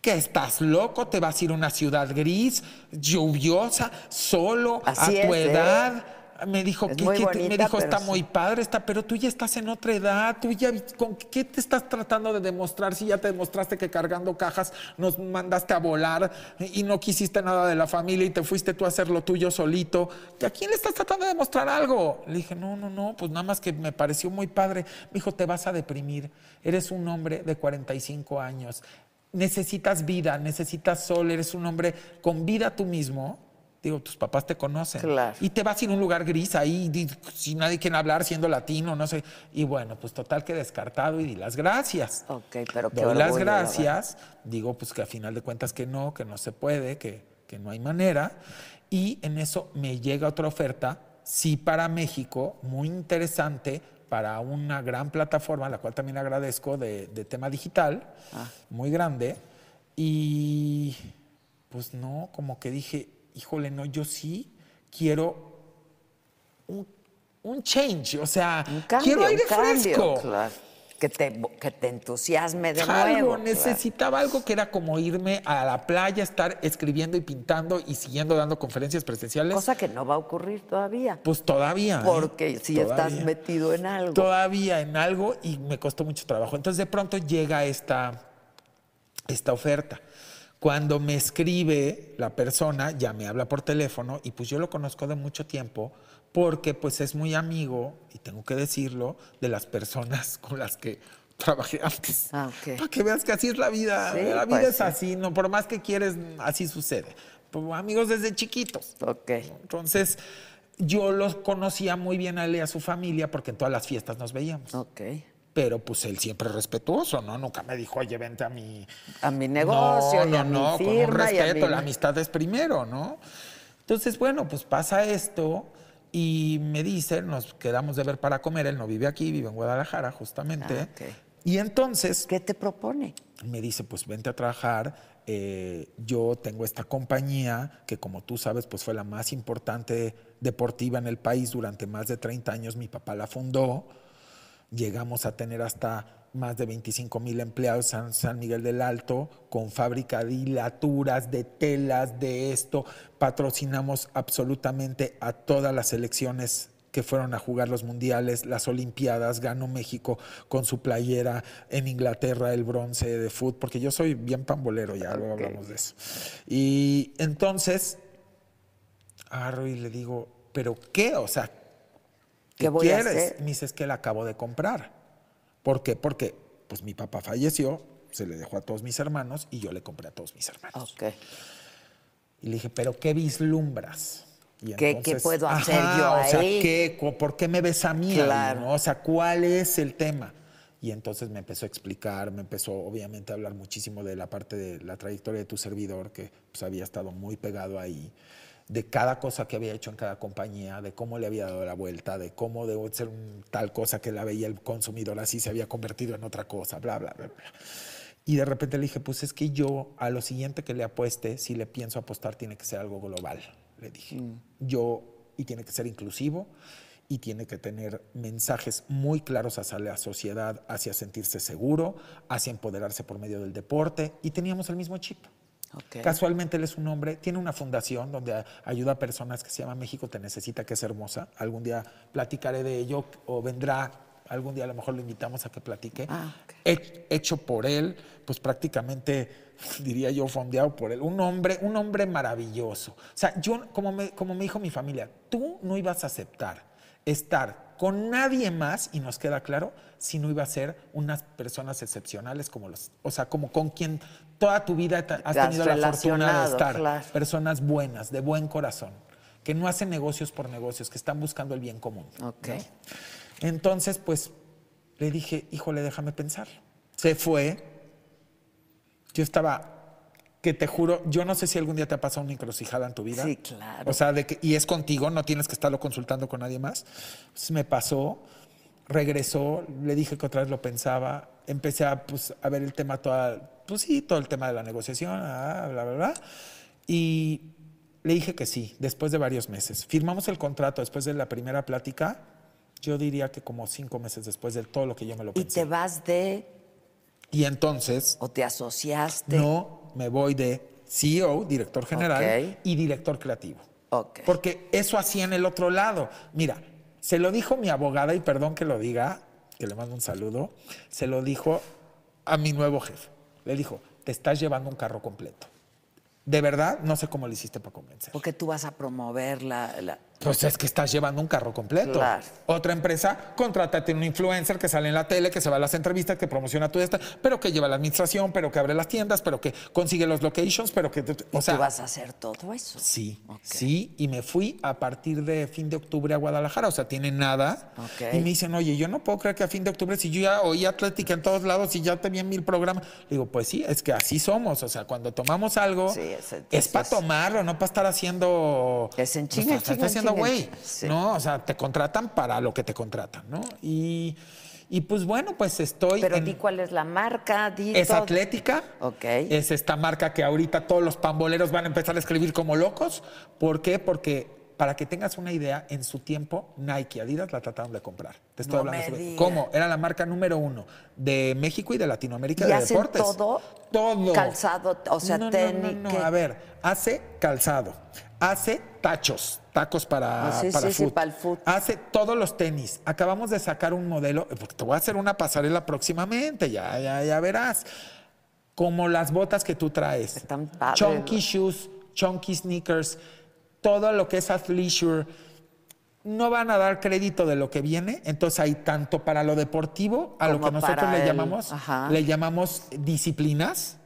Speaker 2: ¿Que estás loco? ¿Te vas a ir a una ciudad gris, lluviosa, solo,
Speaker 1: Así
Speaker 2: a tu
Speaker 1: es, ¿eh?
Speaker 2: Me dijo,
Speaker 1: Es
Speaker 2: ¿qué-
Speaker 1: muy
Speaker 2: qué te- me dijo, está
Speaker 1: sí.
Speaker 2: muy padre, está, pero tú ya estás en otra edad, tú ya, ¿con qué te estás tratando de demostrar si ya te demostraste que cargando cajas nos mandaste a volar y no quisiste nada de la familia y te fuiste tú a hacer lo tuyo solito? ¿Y a quién le estás tratando de demostrar algo? Le dije, no, no, no, pues nada más que me pareció muy padre. Me dijo, te vas a deprimir, eres un hombre de 45 años, necesitas vida, necesitas sol, eres un hombre con vida tú mismo. Digo, tus papás te conocen.
Speaker 1: Claro.
Speaker 2: Y te vas a un lugar gris ahí, sin nadie quien hablar, siendo latino, no sé. Y bueno, pues total que descartado y di las gracias.
Speaker 1: Ok, pero qué
Speaker 2: Doy las gracias, digo pues que a final de cuentas que no, que no se puede, que, que no hay manera. Y en eso me llega otra oferta, sí para México, muy interesante, para una gran plataforma, la cual también agradezco, de, de tema digital, muy grande. Y pues no, como que dije, híjole, no, yo sí quiero un, un change, o sea,
Speaker 1: Un cambio,
Speaker 2: quiero aire
Speaker 1: un cambio,
Speaker 2: fresco.
Speaker 1: claro. Que te, que te entusiasme de
Speaker 2: Algo,
Speaker 1: nuevo. claro.
Speaker 2: necesitaba algo que era como irme a la playa, estar escribiendo y pintando y siguiendo dando conferencias presenciales.
Speaker 1: Cosa que no va a ocurrir todavía.
Speaker 2: pues todavía. ¿eh?
Speaker 1: Porque si estás metido en algo.
Speaker 2: Todavía en algo y me costó mucho trabajo. Entonces de pronto llega esta, esta oferta. Cuando me escribe la persona, ya me habla por teléfono y pues yo lo conozco de mucho tiempo porque pues es muy amigo, y tengo que decirlo, de las personas [LAUGHS] con las que trabajé antes.
Speaker 1: Ah, ok.
Speaker 2: Para que veas que así es la vida.
Speaker 1: Sí,
Speaker 2: la vida
Speaker 1: pues
Speaker 2: es
Speaker 1: sí.
Speaker 2: así, no por más que quieres, así sucede. Pues, amigos desde chiquitos.
Speaker 1: Ok.
Speaker 2: Entonces, yo los conocía muy bien a él y a su familia porque en todas las fiestas nos veíamos.
Speaker 1: Ok.
Speaker 2: Pero pues él siempre respetuoso, ¿no? Nunca me dijo, oye, vente a mi...
Speaker 1: A mi negocio
Speaker 2: no,
Speaker 1: y a
Speaker 2: no,
Speaker 1: mi
Speaker 2: con un respeto,
Speaker 1: mi-
Speaker 2: la amistad es primero, ¿no? Entonces, bueno, pues pasa esto y me dice, nos quedamos de ver para comer, él no vive aquí, vive en Guadalajara justamente.
Speaker 1: Ah.
Speaker 2: Y entonces
Speaker 1: ¿Qué te propone?
Speaker 2: me dice, pues vente a trabajar. eh, yo tengo esta compañía que como tú sabes, pues fue la más importante deportiva en el país durante más de 30 años. Mi papá la fundó. Llegamos a tener hasta más de 25 mil empleados en San Miguel del Alto, con fábrica de hilaturas, de telas, de esto. Patrocinamos absolutamente a todas las selecciones que fueron a jugar los mundiales, las Olimpiadas, ganó México con su playera, en Inglaterra el bronce de fútbol, porque yo soy bien pambolero, ya luego hablamos de eso. Y entonces, agarro y le digo, ¿pero qué? O sea,
Speaker 1: ¿Qué voy a
Speaker 2: quieres?
Speaker 1: hacer?
Speaker 2: Me dice, es que la acabo de comprar. ¿Por qué? Porque pues mi papá falleció, se le dejó a todos mis hermanos y yo le compré a todos mis hermanos.
Speaker 1: Ok.
Speaker 2: Y le dije, ¿pero qué vislumbras? Y
Speaker 1: ¿Qué- qué puedo hacer yo
Speaker 2: o sea,
Speaker 1: ahí?
Speaker 2: ¿qué? Co- ¿por qué me ves a mí?
Speaker 1: Claro.
Speaker 2: no? O sea, ¿cuál es el tema? Y entonces me empezó a explicar, me empezó obviamente a hablar muchísimo de la parte de la trayectoria de tu servidor, que pues, había estado muy pegado ahí, de cada cosa que había hecho en cada compañía, de cómo le había dado la vuelta, de cómo de ser un tal cosa que la veía el consumidor así se había convertido en otra cosa, bla, bla, bla, bla. Y de repente le dije, pues es que yo a lo siguiente que le apueste, si le pienso apostar, tiene que ser algo global, le dije. Yo, y tiene que ser inclusivo, y tiene que tener mensajes muy claros hacia la sociedad, hacia sentirse seguro, hacia empoderarse por medio del deporte, y teníamos el mismo chip.
Speaker 1: Ok.
Speaker 2: Casualmente él es un hombre, tiene una fundación donde ayuda a personas que se llama México Te Necesita, que es hermosa. Algún día platicaré de ello o vendrá, algún día a lo mejor lo invitamos a que platique.
Speaker 1: Ah.
Speaker 2: He- hecho por él, pues prácticamente [LAUGHS] diría yo fondeado por él. Un hombre, un hombre maravilloso. O sea, yo, como me, como me dijo mi familia, tú no ibas a aceptar estar con nadie más, y nos queda claro, si no iba a ser unas personas excepcionales como los, o sea, como con quien toda tu vida has
Speaker 1: Te has
Speaker 2: tenido la fortuna de estar.
Speaker 1: claro.
Speaker 2: Personas buenas, de buen corazón, que no hacen negocios por negocios, que están buscando el bien común.
Speaker 1: Ok.
Speaker 2: ¿no? Entonces, pues, le dije, híjole, déjame pensar. Se fue. Yo estaba, que te juro, yo no sé si algún día te ha pasado una encrucijada en tu vida.
Speaker 1: Sí, claro.
Speaker 2: O sea, de que, y es contigo, no tienes que estarlo consultando con nadie más. Entonces me pasó, regresó, le dije que otra vez lo pensaba, empecé a, pues, a ver el tema, toda, pues sí, todo el tema de la negociación, ah, bla, bla, bla. Y le dije que sí, después de varios meses. Firmamos el contrato después de la primera plática, yo diría que como cinco meses después de todo lo que yo me lo
Speaker 1: Y
Speaker 2: pensé.
Speaker 1: te vas de,
Speaker 2: Y entonces,
Speaker 1: o te asociaste.
Speaker 2: no me voy de CEO, director general,
Speaker 1: Ok.
Speaker 2: y director creativo.
Speaker 1: Ok.
Speaker 2: Porque eso hacía en el otro lado. Mira, se lo dijo mi abogada, y perdón que lo diga, que le mando un saludo, se lo dijo a mi nuevo jefe. Le dijo, te estás llevando un carro completo. De verdad, no sé cómo le hiciste para convencer.
Speaker 1: Porque tú vas a promover la... la-
Speaker 2: Pues es que estás llevando un carro completo.
Speaker 1: Claro.
Speaker 2: Otra empresa, contrátate un influencer que sale en la tele, que se va a las entrevistas, que promociona tu esta, pero que lleva la administración, pero que abre las tiendas, pero que consigue los locations, pero que...
Speaker 1: y
Speaker 2: O sea,
Speaker 1: tú vas a hacer todo eso.
Speaker 2: Sí, sí, y me fui a partir de fin de octubre a Guadalajara, o sea, tiene nada.
Speaker 1: Ok.
Speaker 2: Y me dicen, oye, yo no puedo creer que a fin de octubre, si yo ya oí Atlética en todos lados y ya te vi en mil programas, le digo, pues sí, es que así somos, o sea, cuando tomamos algo,
Speaker 1: Sí, ese-
Speaker 2: es
Speaker 1: ese
Speaker 2: para
Speaker 1: es-
Speaker 2: tomarlo, no para estar haciendo...
Speaker 1: Es en chinga, Definitivamente, sí.
Speaker 2: ¿no? O sea, te contratan para lo que te contratan, ¿no? Y, y pues bueno, pues estoy
Speaker 1: Pero
Speaker 2: en-
Speaker 1: di cuál es la marca, di
Speaker 2: es
Speaker 1: todo.
Speaker 2: atlética.
Speaker 1: Ok.
Speaker 2: Es esta marca que ahorita todos los pamboleros van a empezar a escribir como locos. ¿Por qué? Porque para que tengas una idea, en su tiempo Nike Adidas la trataron de comprar. Te estoy
Speaker 1: No
Speaker 2: hablando sobre-. ¿Cómo? Era la marca número uno de México y de Latinoamérica
Speaker 1: ¿Y
Speaker 2: de
Speaker 1: hacen
Speaker 2: deportes.
Speaker 1: todo?
Speaker 2: Todo.
Speaker 1: Calzado, o sea,
Speaker 2: No,
Speaker 1: tenis,
Speaker 2: No, no,
Speaker 1: ¿qué?
Speaker 2: A ver, hace calzado, hace tachos, tacos para,
Speaker 1: Ah, sí,
Speaker 2: para
Speaker 1: sí, sí, para el foot.
Speaker 2: Hace todos los tenis. Acabamos de sacar un modelo, porque te voy a hacer una pasarela próximamente, ya, ya, ya verás. Como las botas que tú traes.
Speaker 1: Están padres,
Speaker 2: Chunky shoes, chunky sneakers, todo lo que es athleisure. No van a dar crédito de lo que viene, entonces hay tanto para lo deportivo, a lo que nosotros le
Speaker 1: el-
Speaker 2: llamamos,
Speaker 1: ajá.
Speaker 2: le llamamos disciplinas,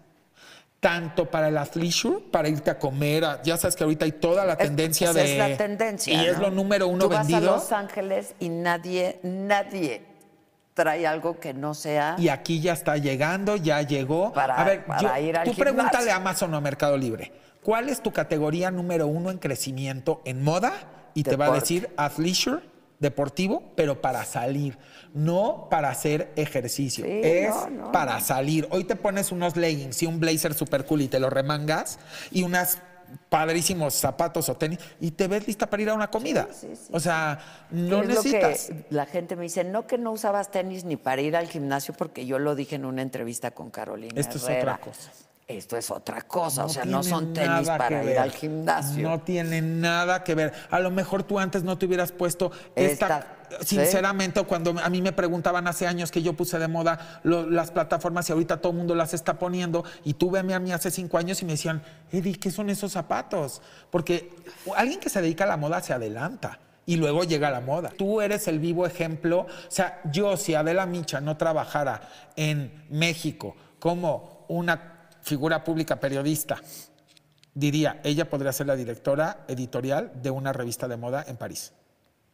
Speaker 2: tanto para el athleisure, para irte a comer, a- ya sabes que ahorita hay toda la
Speaker 1: Es-
Speaker 2: tendencia
Speaker 1: esa
Speaker 2: de...
Speaker 1: es la tendencia.
Speaker 2: Y es lo número uno
Speaker 1: Tú vas
Speaker 2: vendido.
Speaker 1: a Los Ángeles y nadie, nadie trae algo que no sea.
Speaker 2: Y aquí ya está llegando, ya llegó.
Speaker 1: Para-
Speaker 2: a ver,
Speaker 1: para
Speaker 2: yo-
Speaker 1: ir al
Speaker 2: tú pregúntale a Amazon o a Mercado Libre, ¿cuál es tu categoría número uno en crecimiento en moda? Y te va a decir athleisure, deportivo, pero para salir, no para hacer ejercicio.
Speaker 1: Sí,
Speaker 2: es
Speaker 1: no, no,
Speaker 2: para salir. Hoy te pones unos leggings y un blazer super cool y te lo remangas y unas padrísimos zapatos o tenis y te ves lista para ir a una comida.
Speaker 1: Sí, sí, sí.
Speaker 2: O sea, no
Speaker 1: Es lo que
Speaker 2: necesitas.
Speaker 1: la gente me dice, no que no usabas tenis ni para ir al gimnasio, porque yo lo dije en una entrevista con Carolina.
Speaker 2: Esto es otra cosa.
Speaker 1: Esto es otra cosa, o sea, no son tenis para ir
Speaker 2: ver.
Speaker 1: al gimnasio.
Speaker 2: No tiene nada que ver. A lo mejor tú antes no te hubieras puesto esta.
Speaker 1: Esta-
Speaker 2: sinceramente, cuando a mí me preguntaban hace años que yo puse de moda lo- las plataformas y ahorita todo el mundo las está poniendo, y tú veme a mí hace cinco años y me decían, Eddie, ¿qué son esos zapatos? Porque alguien que se dedica a la moda se adelanta. Y luego llega la moda. Tú eres el vivo ejemplo. O sea, yo, si Adela Micha no trabajara en México como una figura pública periodista, diría, ella podría ser la directora editorial de una revista de moda en París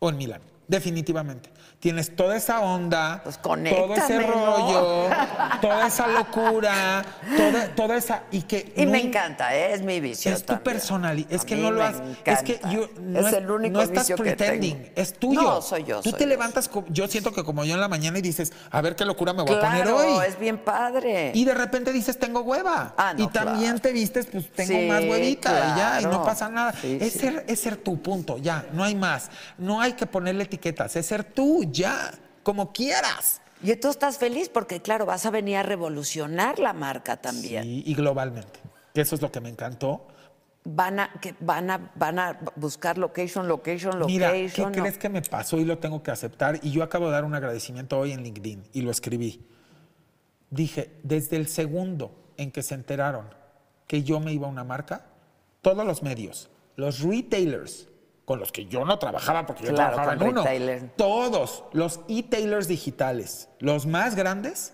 Speaker 2: o en Milán. Definitivamente. Tienes toda esa onda,
Speaker 1: Pues
Speaker 2: todo ese rollo, [LAUGHS] toda esa locura, toda, toda esa. Y que.
Speaker 1: Y
Speaker 2: no
Speaker 1: me encanta, ¿eh? es mi visión.
Speaker 2: es tu personalidad. Es
Speaker 1: A
Speaker 2: que no lo
Speaker 1: me
Speaker 2: haces. Es que
Speaker 1: encanta.
Speaker 2: yo, no,
Speaker 1: es el único
Speaker 2: no estás
Speaker 1: vicio que
Speaker 2: pretending.
Speaker 1: tengo.
Speaker 2: Es tuyo.
Speaker 1: No, soy yo.
Speaker 2: Tú
Speaker 1: soy
Speaker 2: te
Speaker 1: yo.
Speaker 2: levantas. Yo siento que como yo en la mañana y dices, a ver qué locura me voy a poner hoy.
Speaker 1: es bien padre.
Speaker 2: Y de repente dices, tengo hueva.
Speaker 1: Ah, no,
Speaker 2: y también
Speaker 1: claro.
Speaker 2: te vistes, pues tengo
Speaker 1: Sí,
Speaker 2: más huevita y ya, y no pasa nada.
Speaker 1: Sí,
Speaker 2: es,
Speaker 1: sí.
Speaker 2: Ser, es ser tú, punto, ya, no hay más. No hay que ponerle etiquetas, es ser tú, ya, como quieras.
Speaker 1: Y tú estás feliz porque, claro, vas a venir a revolucionar la marca también.
Speaker 2: Y, y globalmente. Que eso es lo que me encantó.
Speaker 1: Van, a, que van, a, van a buscar location, location,
Speaker 2: Mira, ¿qué
Speaker 1: location.
Speaker 2: crees que me pasó y lo tengo que aceptar? Y yo acabo de dar un agradecimiento hoy en LinkedIn y lo escribí. Dije, desde el segundo en que se enteraron que yo me iba a una marca, todos los medios, los retailers, con los que yo no trabajaba porque yo
Speaker 1: Claro,
Speaker 2: trabajaba en uno,
Speaker 1: retailer.
Speaker 2: todos los e-tailers digitales, los más grandes,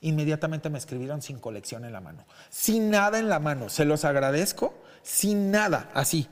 Speaker 2: inmediatamente me escribieron sin colección en la mano, sin nada en la mano. Se los agradezco, sin nada, así.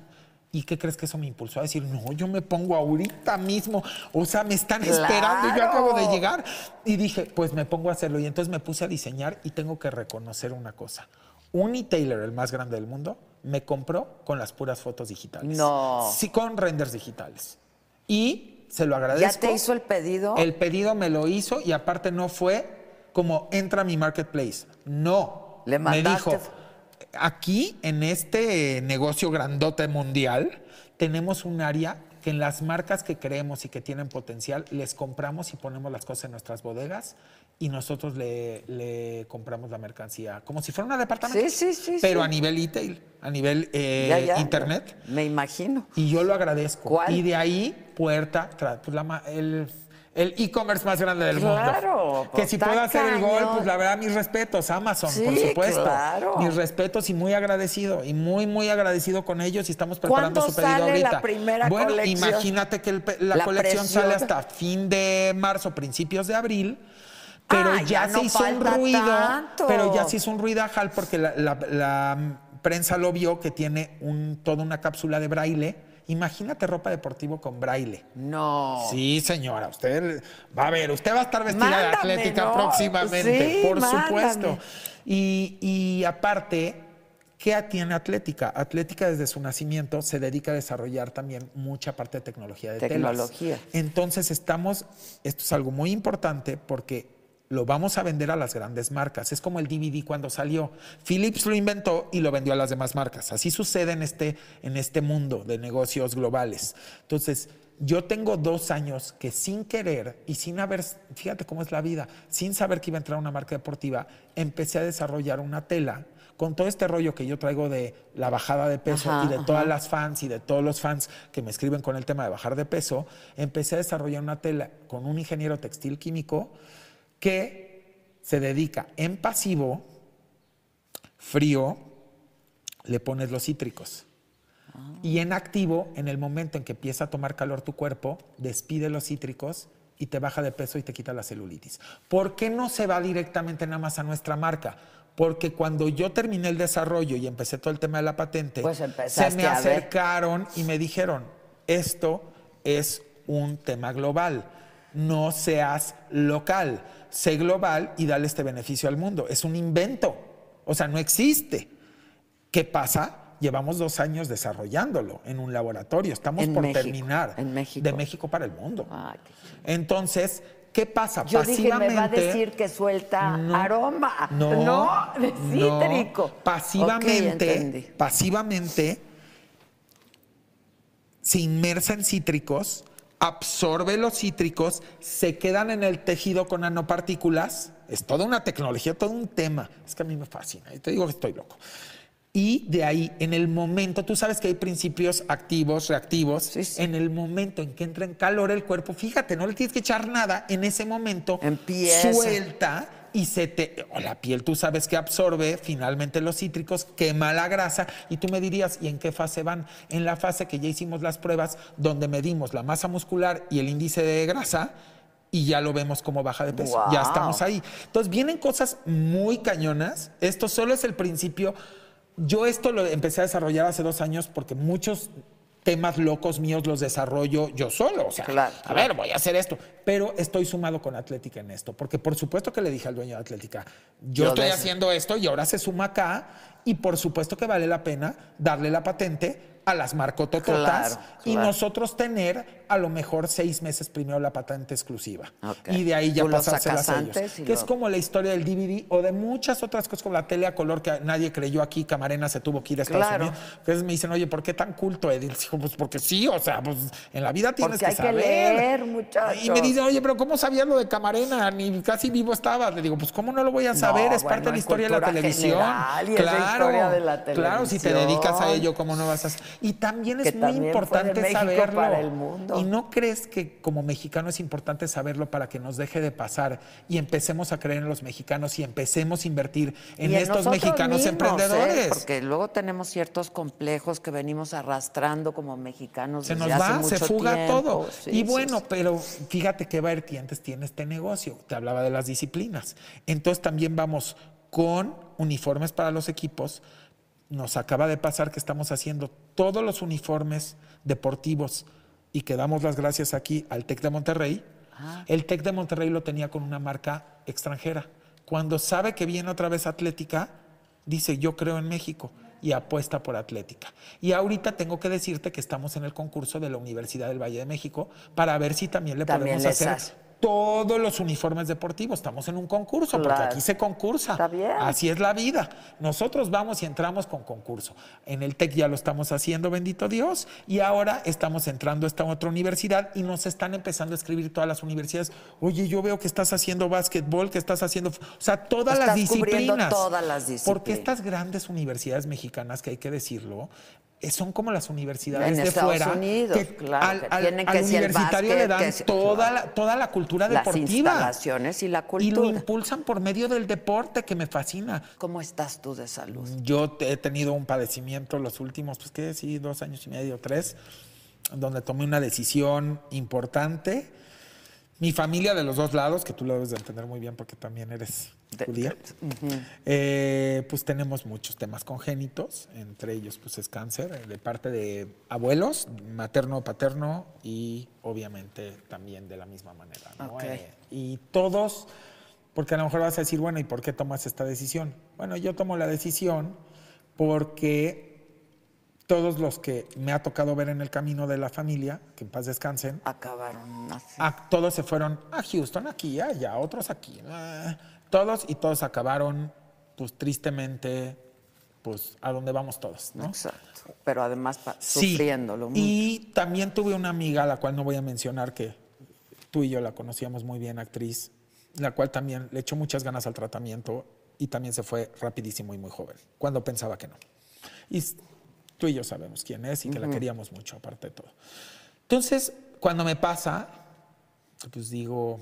Speaker 2: ¿Y qué crees que eso me impulsó a decir, no, yo me pongo ahorita mismo? O sea, me están esperando y yo acabo de llegar. Y dije, pues me pongo a hacerlo. Y entonces me puse a diseñar y tengo que reconocer una cosa. Un e-tailer, el más grande del mundo, me compró con las puras fotos digitales.
Speaker 1: No.
Speaker 2: Sí, con renders digitales. Y se lo
Speaker 1: ¿Ya
Speaker 2: agradezco.
Speaker 1: te hizo el pedido?
Speaker 2: El pedido me lo hizo y aparte no fue como entra a mi marketplace. No.
Speaker 1: Le
Speaker 2: me
Speaker 1: mandaste-
Speaker 2: dijo, aquí en este negocio grandote mundial tenemos un área que en las marcas que creemos y que tienen potencial les compramos y ponemos las cosas en nuestras bodegas y nosotros le, le compramos la mercancía como si fuera una departamento.
Speaker 1: Sí, sí, sí,
Speaker 2: Pero
Speaker 1: sí.
Speaker 2: a nivel e-tail, a nivel eh,
Speaker 1: Ya, ya,
Speaker 2: internet.
Speaker 1: Me imagino.
Speaker 2: Y yo lo agradezco.
Speaker 1: ¿Cuál?
Speaker 2: Y de ahí, puerta, pues la el el e-commerce más grande del
Speaker 1: Claro,
Speaker 2: mundo.
Speaker 1: pues
Speaker 2: Que si puedo hacer el gol, pues la verdad, mis respetos, Amazon,
Speaker 1: Sí,
Speaker 2: por supuesto.
Speaker 1: claro.
Speaker 2: Mis respetos y muy agradecido. Y muy, muy agradecido con ellos y estamos preparando
Speaker 1: ¿Cuándo
Speaker 2: su pedido
Speaker 1: sale la
Speaker 2: ahorita.
Speaker 1: primera
Speaker 2: bueno,
Speaker 1: colección?
Speaker 2: imagínate que el la,
Speaker 1: La
Speaker 2: colección
Speaker 1: presión.
Speaker 2: sale hasta fin de marzo, principios de abril. Pero
Speaker 1: Ah,
Speaker 2: ya,
Speaker 1: ya
Speaker 2: se hizo un ruido.
Speaker 1: tanto.
Speaker 2: Pero ya se hizo un ruidajal porque la, la- la prensa lo vio que tiene un, toda una cápsula de braille. Imagínate ropa deportivo con braille.
Speaker 1: No.
Speaker 2: Sí, señora, usted va a ver, usted va a estar vestida de
Speaker 1: Mándame,
Speaker 2: atlética
Speaker 1: ¿no?
Speaker 2: próximamente,
Speaker 1: Sí,
Speaker 2: por
Speaker 1: mándame.
Speaker 2: supuesto. Y, y aparte, ¿Qué tiene Atlética? Atlética desde su nacimiento se dedica a desarrollar también mucha parte de tecnología de
Speaker 1: Tecnología.
Speaker 2: telas. Entonces estamos, esto es algo muy importante porque lo vamos a vender a las grandes marcas. Es como el DVD cuando salió. Philips lo inventó y lo vendió a las demás marcas. Así sucede en este, en este mundo de negocios globales. Entonces, yo tengo dos años que sin querer y sin haber, fíjate cómo es la vida, sin saber que iba a entrar una marca deportiva, empecé a desarrollar una tela con todo este rollo que yo traigo de la bajada de peso
Speaker 1: Ajá,
Speaker 2: y de
Speaker 1: ajá.
Speaker 2: todas las fans y de todos los fans que me escriben con el tema de bajar de peso, empecé a desarrollar una tela con un ingeniero textil químico que se dedica en pasivo, frío, le pones los cítricos. Y en activo, en el momento en que empieza a tomar calor tu cuerpo, despide los cítricos y te baja de peso y te quita la celulitis. ¿Por qué no se va directamente nada más a nuestra marca? Porque cuando yo terminé el desarrollo y empecé todo el tema de la patente,
Speaker 1: Pues
Speaker 2: se me acercaron y me dijeron, esto es un tema global, no seas local, sé global y dale este beneficio al mundo. Es un invento, o sea, no existe. ¿Qué pasa? Llevamos dos años desarrollándolo en un laboratorio. Estamos
Speaker 1: En
Speaker 2: por
Speaker 1: México,
Speaker 2: terminar.
Speaker 1: en México.
Speaker 2: De México para el mundo.
Speaker 1: Ay,
Speaker 2: Entonces, ¿qué pasa?
Speaker 1: Yo dije, me va a
Speaker 2: Pasivamente-
Speaker 1: decir que suelta
Speaker 2: No,
Speaker 1: aroma.
Speaker 2: No, [LAUGHS]
Speaker 1: No, de cítrico.
Speaker 2: Pasivamente, pasivamente se inmersa en cítricos, absorbe los cítricos, se quedan en el tejido con nanopartículas. Es toda una tecnología, todo un tema. Es que a mí me fascina. Y te digo que estoy loco. Y de ahí, en el momento, tú sabes que hay principios activos, reactivos.
Speaker 1: Sí, sí.
Speaker 2: En el momento en que entra en calor el cuerpo, fíjate, no le tienes que echar nada. En ese momento,
Speaker 1: Empieza.
Speaker 2: suelta y se te. O la piel, tú sabes que absorbe finalmente los cítricos, quema la grasa. Y tú me dirías, ¿y en qué fase van? En la fase que ya hicimos las pruebas, donde medimos la masa muscular y el índice de grasa. Y ya lo vemos como baja de peso. Ya estamos ahí. Entonces vienen cosas muy cañonas. Esto solo es el principio. Yo esto lo empecé a desarrollar hace dos años porque muchos temas locos míos los desarrollo yo solo. O sea,
Speaker 1: Claro,
Speaker 2: a ver, voy a hacer esto. Pero estoy sumado con Atlética en esto. Porque por supuesto que le dije al dueño de Atlética, yo
Speaker 1: Yo
Speaker 2: estoy haciendo esto y ahora se suma acá. Y por supuesto que vale la pena darle la patente a las marcotototas
Speaker 1: Claro,
Speaker 2: y
Speaker 1: claro.
Speaker 2: nosotros tener a lo mejor seis meses primero la patente exclusiva.
Speaker 1: Ok.
Speaker 2: Y de ahí ya
Speaker 1: Tú lo
Speaker 2: pasársela a ellos. Que es
Speaker 1: luego-
Speaker 2: como la historia del DVD o de muchas otras cosas como la tele a color que nadie creyó aquí. Camarena se tuvo que ir a Estados
Speaker 1: Claro.
Speaker 2: Unidos. Entonces me dicen, oye, ¿por qué tan culto, Edil? Digo, pues porque sí, o sea, pues en la vida tienes
Speaker 1: Porque hay
Speaker 2: que
Speaker 1: que
Speaker 2: saber.
Speaker 1: leer, muchachos.
Speaker 2: Y me dicen, oye, pero ¿cómo sabías lo de Camarena? Ni casi vivo estaba. Le digo, pues ¿cómo no lo voy a saber?
Speaker 1: No,
Speaker 2: es parte
Speaker 1: bueno,
Speaker 2: de la
Speaker 1: es
Speaker 2: historia de la televisión.
Speaker 1: general es la
Speaker 2: claro,
Speaker 1: historia de la
Speaker 2: claro, si te dedicas a ello, ¿cómo no vas a Y también es
Speaker 1: Que
Speaker 2: muy
Speaker 1: también fue de
Speaker 2: importante saberlo.
Speaker 1: para el mundo.
Speaker 2: Y no crees que como mexicano es importante saberlo para que nos deje de pasar y empecemos a creer en los mexicanos y empecemos a invertir en estos mexicanos
Speaker 1: mismos, ¿eh?
Speaker 2: emprendedores?
Speaker 1: Porque luego tenemos ciertos complejos que venimos arrastrando como mexicanos
Speaker 2: Se
Speaker 1: desde
Speaker 2: nos
Speaker 1: hace
Speaker 2: va, se fuga
Speaker 1: tiempo.
Speaker 2: todo.
Speaker 1: Sí,
Speaker 2: y
Speaker 1: sí,
Speaker 2: bueno,
Speaker 1: sí.
Speaker 2: pero fíjate qué vertientes tiene este negocio. Te hablaba de las disciplinas. Entonces también vamos con uniformes para los equipos. Nos acaba de pasar que estamos haciendo todos los uniformes deportivos y que damos las gracias aquí al TEC de Monterrey.
Speaker 1: Ah.
Speaker 2: El TEC de Monterrey lo tenía con una marca extranjera. Cuando sabe que viene otra vez Atlética, dice yo creo en México y apuesta por Atlética. Y ahorita tengo que decirte que estamos en el concurso de la Universidad del Valle de México para ver si también le
Speaker 1: También
Speaker 2: podemos hacer
Speaker 1: hace.
Speaker 2: Todos los uniformes deportivos. Estamos en un concurso porque aquí se concursa.
Speaker 1: Está bien.
Speaker 2: Así es la vida. Nosotros vamos y entramos con concurso. En el TEC ya lo estamos haciendo, bendito Dios. Y ahora estamos entrando a esta otra universidad y nos están empezando a escribir todas las universidades. Oye, yo veo que estás haciendo básquetbol, que estás haciendo. O sea, todas las
Speaker 1: cubriendo
Speaker 2: disciplinas.
Speaker 1: todas las
Speaker 2: Porque
Speaker 1: disciplinas.
Speaker 2: estas grandes universidades mexicanas, que hay que decirlo, son como las universidades
Speaker 1: En
Speaker 2: de
Speaker 1: Estados
Speaker 2: fuera.
Speaker 1: Unidos, claro,
Speaker 2: al,
Speaker 1: que
Speaker 2: al-
Speaker 1: tienen
Speaker 2: al
Speaker 1: que si el
Speaker 2: universitario le dan
Speaker 1: que si-
Speaker 2: toda,
Speaker 1: claro.
Speaker 2: la, toda la cultura
Speaker 1: Las
Speaker 2: deportiva.
Speaker 1: instalaciones y la
Speaker 2: Y lo
Speaker 1: cultura.
Speaker 2: impulsan por medio del deporte, que me fascina.
Speaker 1: ¿Cómo estás tú de salud?
Speaker 2: Yo he tenido un padecimiento los últimos, pues qué sí, dos años y medio, tres, donde tomé una decisión importante. Mi familia de los dos lados, que tú lo debes de entender muy bien porque también eres
Speaker 1: De-
Speaker 2: judía, eh, pues tenemos muchos temas congénitos, entre ellos pues es cáncer, eh, de parte de abuelos, materno, paterno y obviamente también de la misma manera. ¿no?
Speaker 1: Ok.
Speaker 2: Eh, y todos, porque a lo mejor vas a decir, bueno, ¿y por qué tomas esta decisión? Bueno, yo tomo la decisión porque todos los que me ha tocado ver en el camino de la familia, que en paz descansen,
Speaker 1: Acabaron así.
Speaker 2: a- todos se fueron a Houston, aquí, allá, otros aquí. ah, todos y todos acabaron, pues tristemente, pues a donde vamos todos, ¿no?
Speaker 1: Exacto. Pero además
Speaker 2: Sí.
Speaker 1: sufriéndolo mucho.
Speaker 2: Y también tuve una amiga, a la cual no voy a mencionar, que tú y yo la conocíamos muy bien, actriz, la cual también le echó muchas ganas al tratamiento y también se fue rapidísimo y muy joven, cuando pensaba que no. Y tú y yo sabemos quién es y que la queríamos mucho, aparte de todo. Entonces, cuando me pasa, pues digo,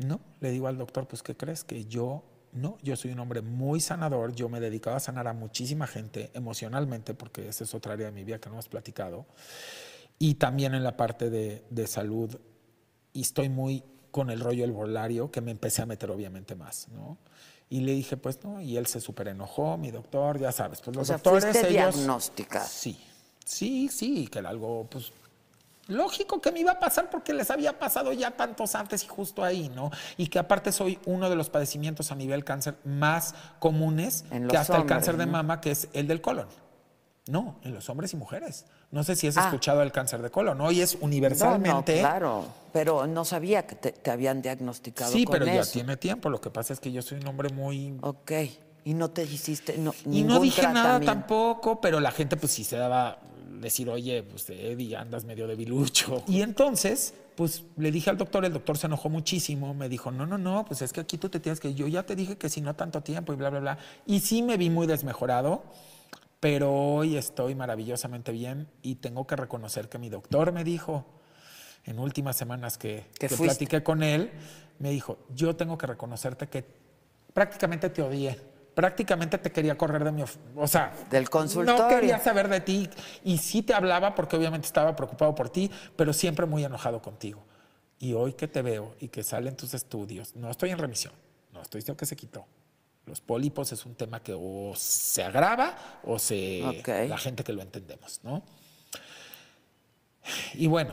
Speaker 2: no, le digo al doctor, pues, ¿qué crees? Que yo, no, yo soy un hombre muy sanador, yo me he dedicado a sanar a muchísima gente emocionalmente, porque esa es otra área de mi vida que no hemos platicado, y también en la parte de, de salud, y estoy muy con el rollo del volario, que me empecé a meter obviamente más, ¿no? Y le dije, pues no, y él se súper enojó, mi doctor, ya sabes, pues los
Speaker 1: O sea,
Speaker 2: doctores,
Speaker 1: fuiste
Speaker 2: ellos...
Speaker 1: diagnosticada.
Speaker 2: Sí, sí, sí, que era algo, pues, lógico que me iba a pasar porque les había pasado ya tantos antes y justo ahí, ¿no? Y que aparte soy uno de los padecimientos a nivel cáncer más comunes
Speaker 1: En
Speaker 2: que hasta el cáncer de
Speaker 1: ¿no?
Speaker 2: mama, que es el del colon. No, en los hombres y mujeres. No sé si has
Speaker 1: Ah.
Speaker 2: escuchado el cáncer de colon. Hoy es
Speaker 1: No, no,
Speaker 2: universalmente.
Speaker 1: claro. Pero no sabía que te, te habían diagnosticado
Speaker 2: sí,
Speaker 1: con
Speaker 2: pero ya tiene tiempo. Lo que pasa es que yo soy un hombre muy
Speaker 1: Ok. Y no te hiciste no,
Speaker 2: Y no dije nada tampoco, pero la gente pues sí se daba decir, oye, pues Eddie, andas medio debilucho. Y entonces, pues le dije al doctor, el doctor se enojó muchísimo, me dijo, no, no, no, pues es que aquí tú te tienes que, yo ya te dije que si no tanto tiempo y bla, bla, bla. Y sí me vi muy desmejorado, pero hoy estoy maravillosamente bien y tengo que reconocer que mi doctor me dijo, en últimas semanas que,
Speaker 1: Que
Speaker 2: platiqué con él, me dijo, yo tengo que reconocerte que prácticamente te odié. Prácticamente te quería correr de mi... O sea...
Speaker 1: Del consultorio.
Speaker 2: No quería saber de ti. Y sí te hablaba porque obviamente estaba preocupado por ti, pero siempre muy enojado contigo. Y hoy que te veo y que salen tus estudios, no estoy en remisión, no estoy diciendo que se quitó. Los pólipos es un tema que o se agrava o se...
Speaker 1: Ok.
Speaker 2: La gente que lo entendemos, ¿no? Y bueno,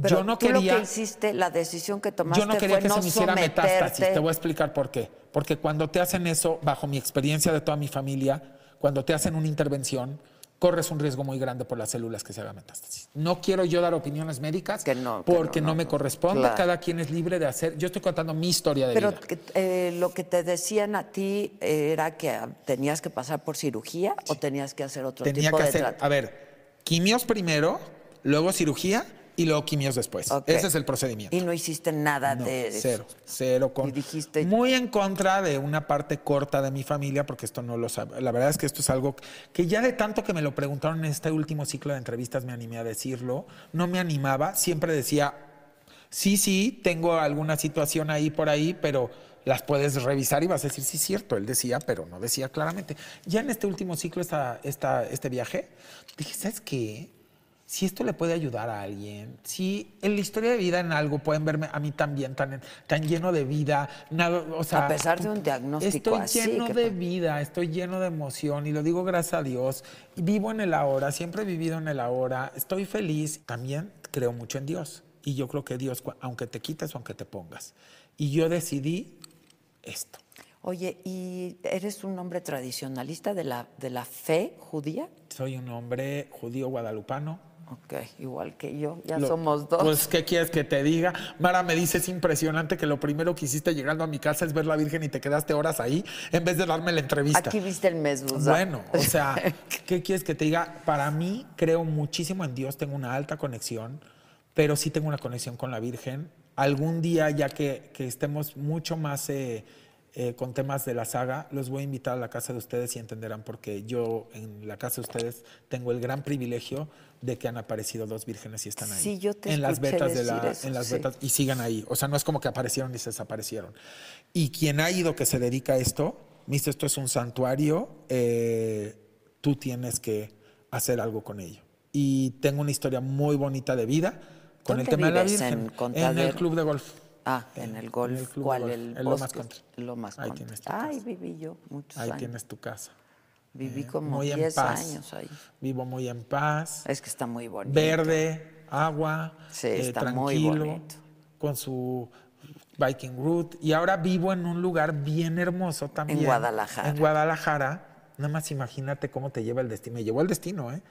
Speaker 1: Pero
Speaker 2: yo no
Speaker 1: tú
Speaker 2: quería...
Speaker 1: lo que hiciste, la decisión que tomaste
Speaker 2: Yo no quería
Speaker 1: fue
Speaker 2: que
Speaker 1: no
Speaker 2: se me hiciera
Speaker 1: someterte.
Speaker 2: metástasis. Te voy a explicar por qué. Porque cuando te hacen eso, bajo mi experiencia de toda mi familia, cuando te hacen una intervención, corres un riesgo muy grande por las células que se haga metástasis. No quiero yo dar opiniones médicas
Speaker 1: Que no, que
Speaker 2: porque
Speaker 1: no,
Speaker 2: no,
Speaker 1: no,
Speaker 2: me corresponde.
Speaker 1: Claro.
Speaker 2: Cada quien es libre de hacer. Yo estoy contando mi historia de
Speaker 1: Pero
Speaker 2: vida.
Speaker 1: que, eh, lo que te decían a ti era que tenías que pasar por cirugía o tenías que hacer otro
Speaker 2: Tenía
Speaker 1: tipo
Speaker 2: que
Speaker 1: de
Speaker 2: hacer, a ver, quimios primero, luego cirugía y luego quimios después.
Speaker 1: Ok.
Speaker 2: Ese es el procedimiento.
Speaker 1: Y no hiciste nada
Speaker 2: No,
Speaker 1: de eso.
Speaker 2: cero, cero. Con,
Speaker 1: Y dijiste-
Speaker 2: Muy en contra de una parte corta de mi familia, porque esto no lo sabe. La verdad es que esto es algo que ya de tanto que me lo preguntaron en este último ciclo de entrevistas me animé a decirlo. No me animaba, siempre decía, sí, sí, tengo alguna situación ahí por ahí, pero las puedes revisar y vas a decir, sí, cierto, él decía, pero no decía claramente. Ya en este último ciclo, esta, esta, este viaje, dije, ¿sabes qué? Si esto le puede ayudar a alguien, si en la historia de vida en algo pueden verme a mí también tan, tan lleno de vida, nada, o sea,
Speaker 1: A pesar de un diagnóstico
Speaker 2: estoy
Speaker 1: así,
Speaker 2: lleno
Speaker 1: que
Speaker 2: de vida, estoy lleno de emoción y lo digo gracias a Dios. Vivo en el ahora, siempre he vivido en el ahora, estoy feliz. También creo mucho en Dios y yo creo que Dios, aunque te quites o aunque te pongas. Y yo decidí esto.
Speaker 1: Oye, ¿y eres un hombre tradicionalista de la, de la fe judía?
Speaker 2: Soy un hombre judío guadalupano.
Speaker 1: Ok, igual que yo, ya
Speaker 2: Lo-
Speaker 1: somos dos.
Speaker 2: Pues, ¿qué quieres que te diga? Mara me dice, es impresionante que lo primero que hiciste llegando a mi casa es ver la Virgen y te quedaste horas ahí en vez de darme la entrevista.
Speaker 1: Aquí viste el mezuzá.
Speaker 2: Bueno, o [LAUGHS] sea, ¿qué quieres que te diga? Para mí, creo muchísimo en Dios, tengo una alta conexión, pero sí tengo una conexión con la Virgen. Algún día, ya que, que estemos mucho más eh, eh, con temas de la saga, los voy a invitar a la casa de ustedes y entenderán porque yo en la casa de ustedes tengo el gran privilegio de que han aparecido dos vírgenes y están ahí.
Speaker 1: Sí, yo te
Speaker 2: en las betas de la,
Speaker 1: eso,
Speaker 2: en las
Speaker 1: sí.
Speaker 2: betas y sigan ahí. O sea, no es como que aparecieron y se desaparecieron. Y quien ha ido que se dedica a esto, me dice, esto es un santuario, eh, tú tienes que hacer algo con ello. Y tengo una historia muy bonita de vida con el
Speaker 1: ¿Dónde
Speaker 2: tema de la? Virgen.
Speaker 1: ¿En
Speaker 2: En, el club de golf.
Speaker 1: Ah, en el golf.
Speaker 2: club de
Speaker 1: ¿Cuál?
Speaker 2: golf,
Speaker 1: El
Speaker 2: en Lomas Country.
Speaker 1: Lomas
Speaker 2: Ahí tienes tu casa.
Speaker 1: viví yo muchos
Speaker 2: Ahí
Speaker 1: años.
Speaker 2: tienes tu casa.
Speaker 1: Viví
Speaker 2: Eh,
Speaker 1: como
Speaker 2: muy en
Speaker 1: 10
Speaker 2: paz.
Speaker 1: años ahí.
Speaker 2: Vivo muy en paz.
Speaker 1: Es que está muy bonito.
Speaker 2: verde, agua,
Speaker 1: Sí,
Speaker 2: eh,
Speaker 1: está muy
Speaker 2: tranquilo,
Speaker 1: bonito.
Speaker 2: con su biking route. Y ahora vivo en un lugar bien hermoso también.
Speaker 1: Guadalajara.
Speaker 2: En Guadalajara, Nada más imagínate cómo te lleva el destino. Me llevó el destino, ¿eh?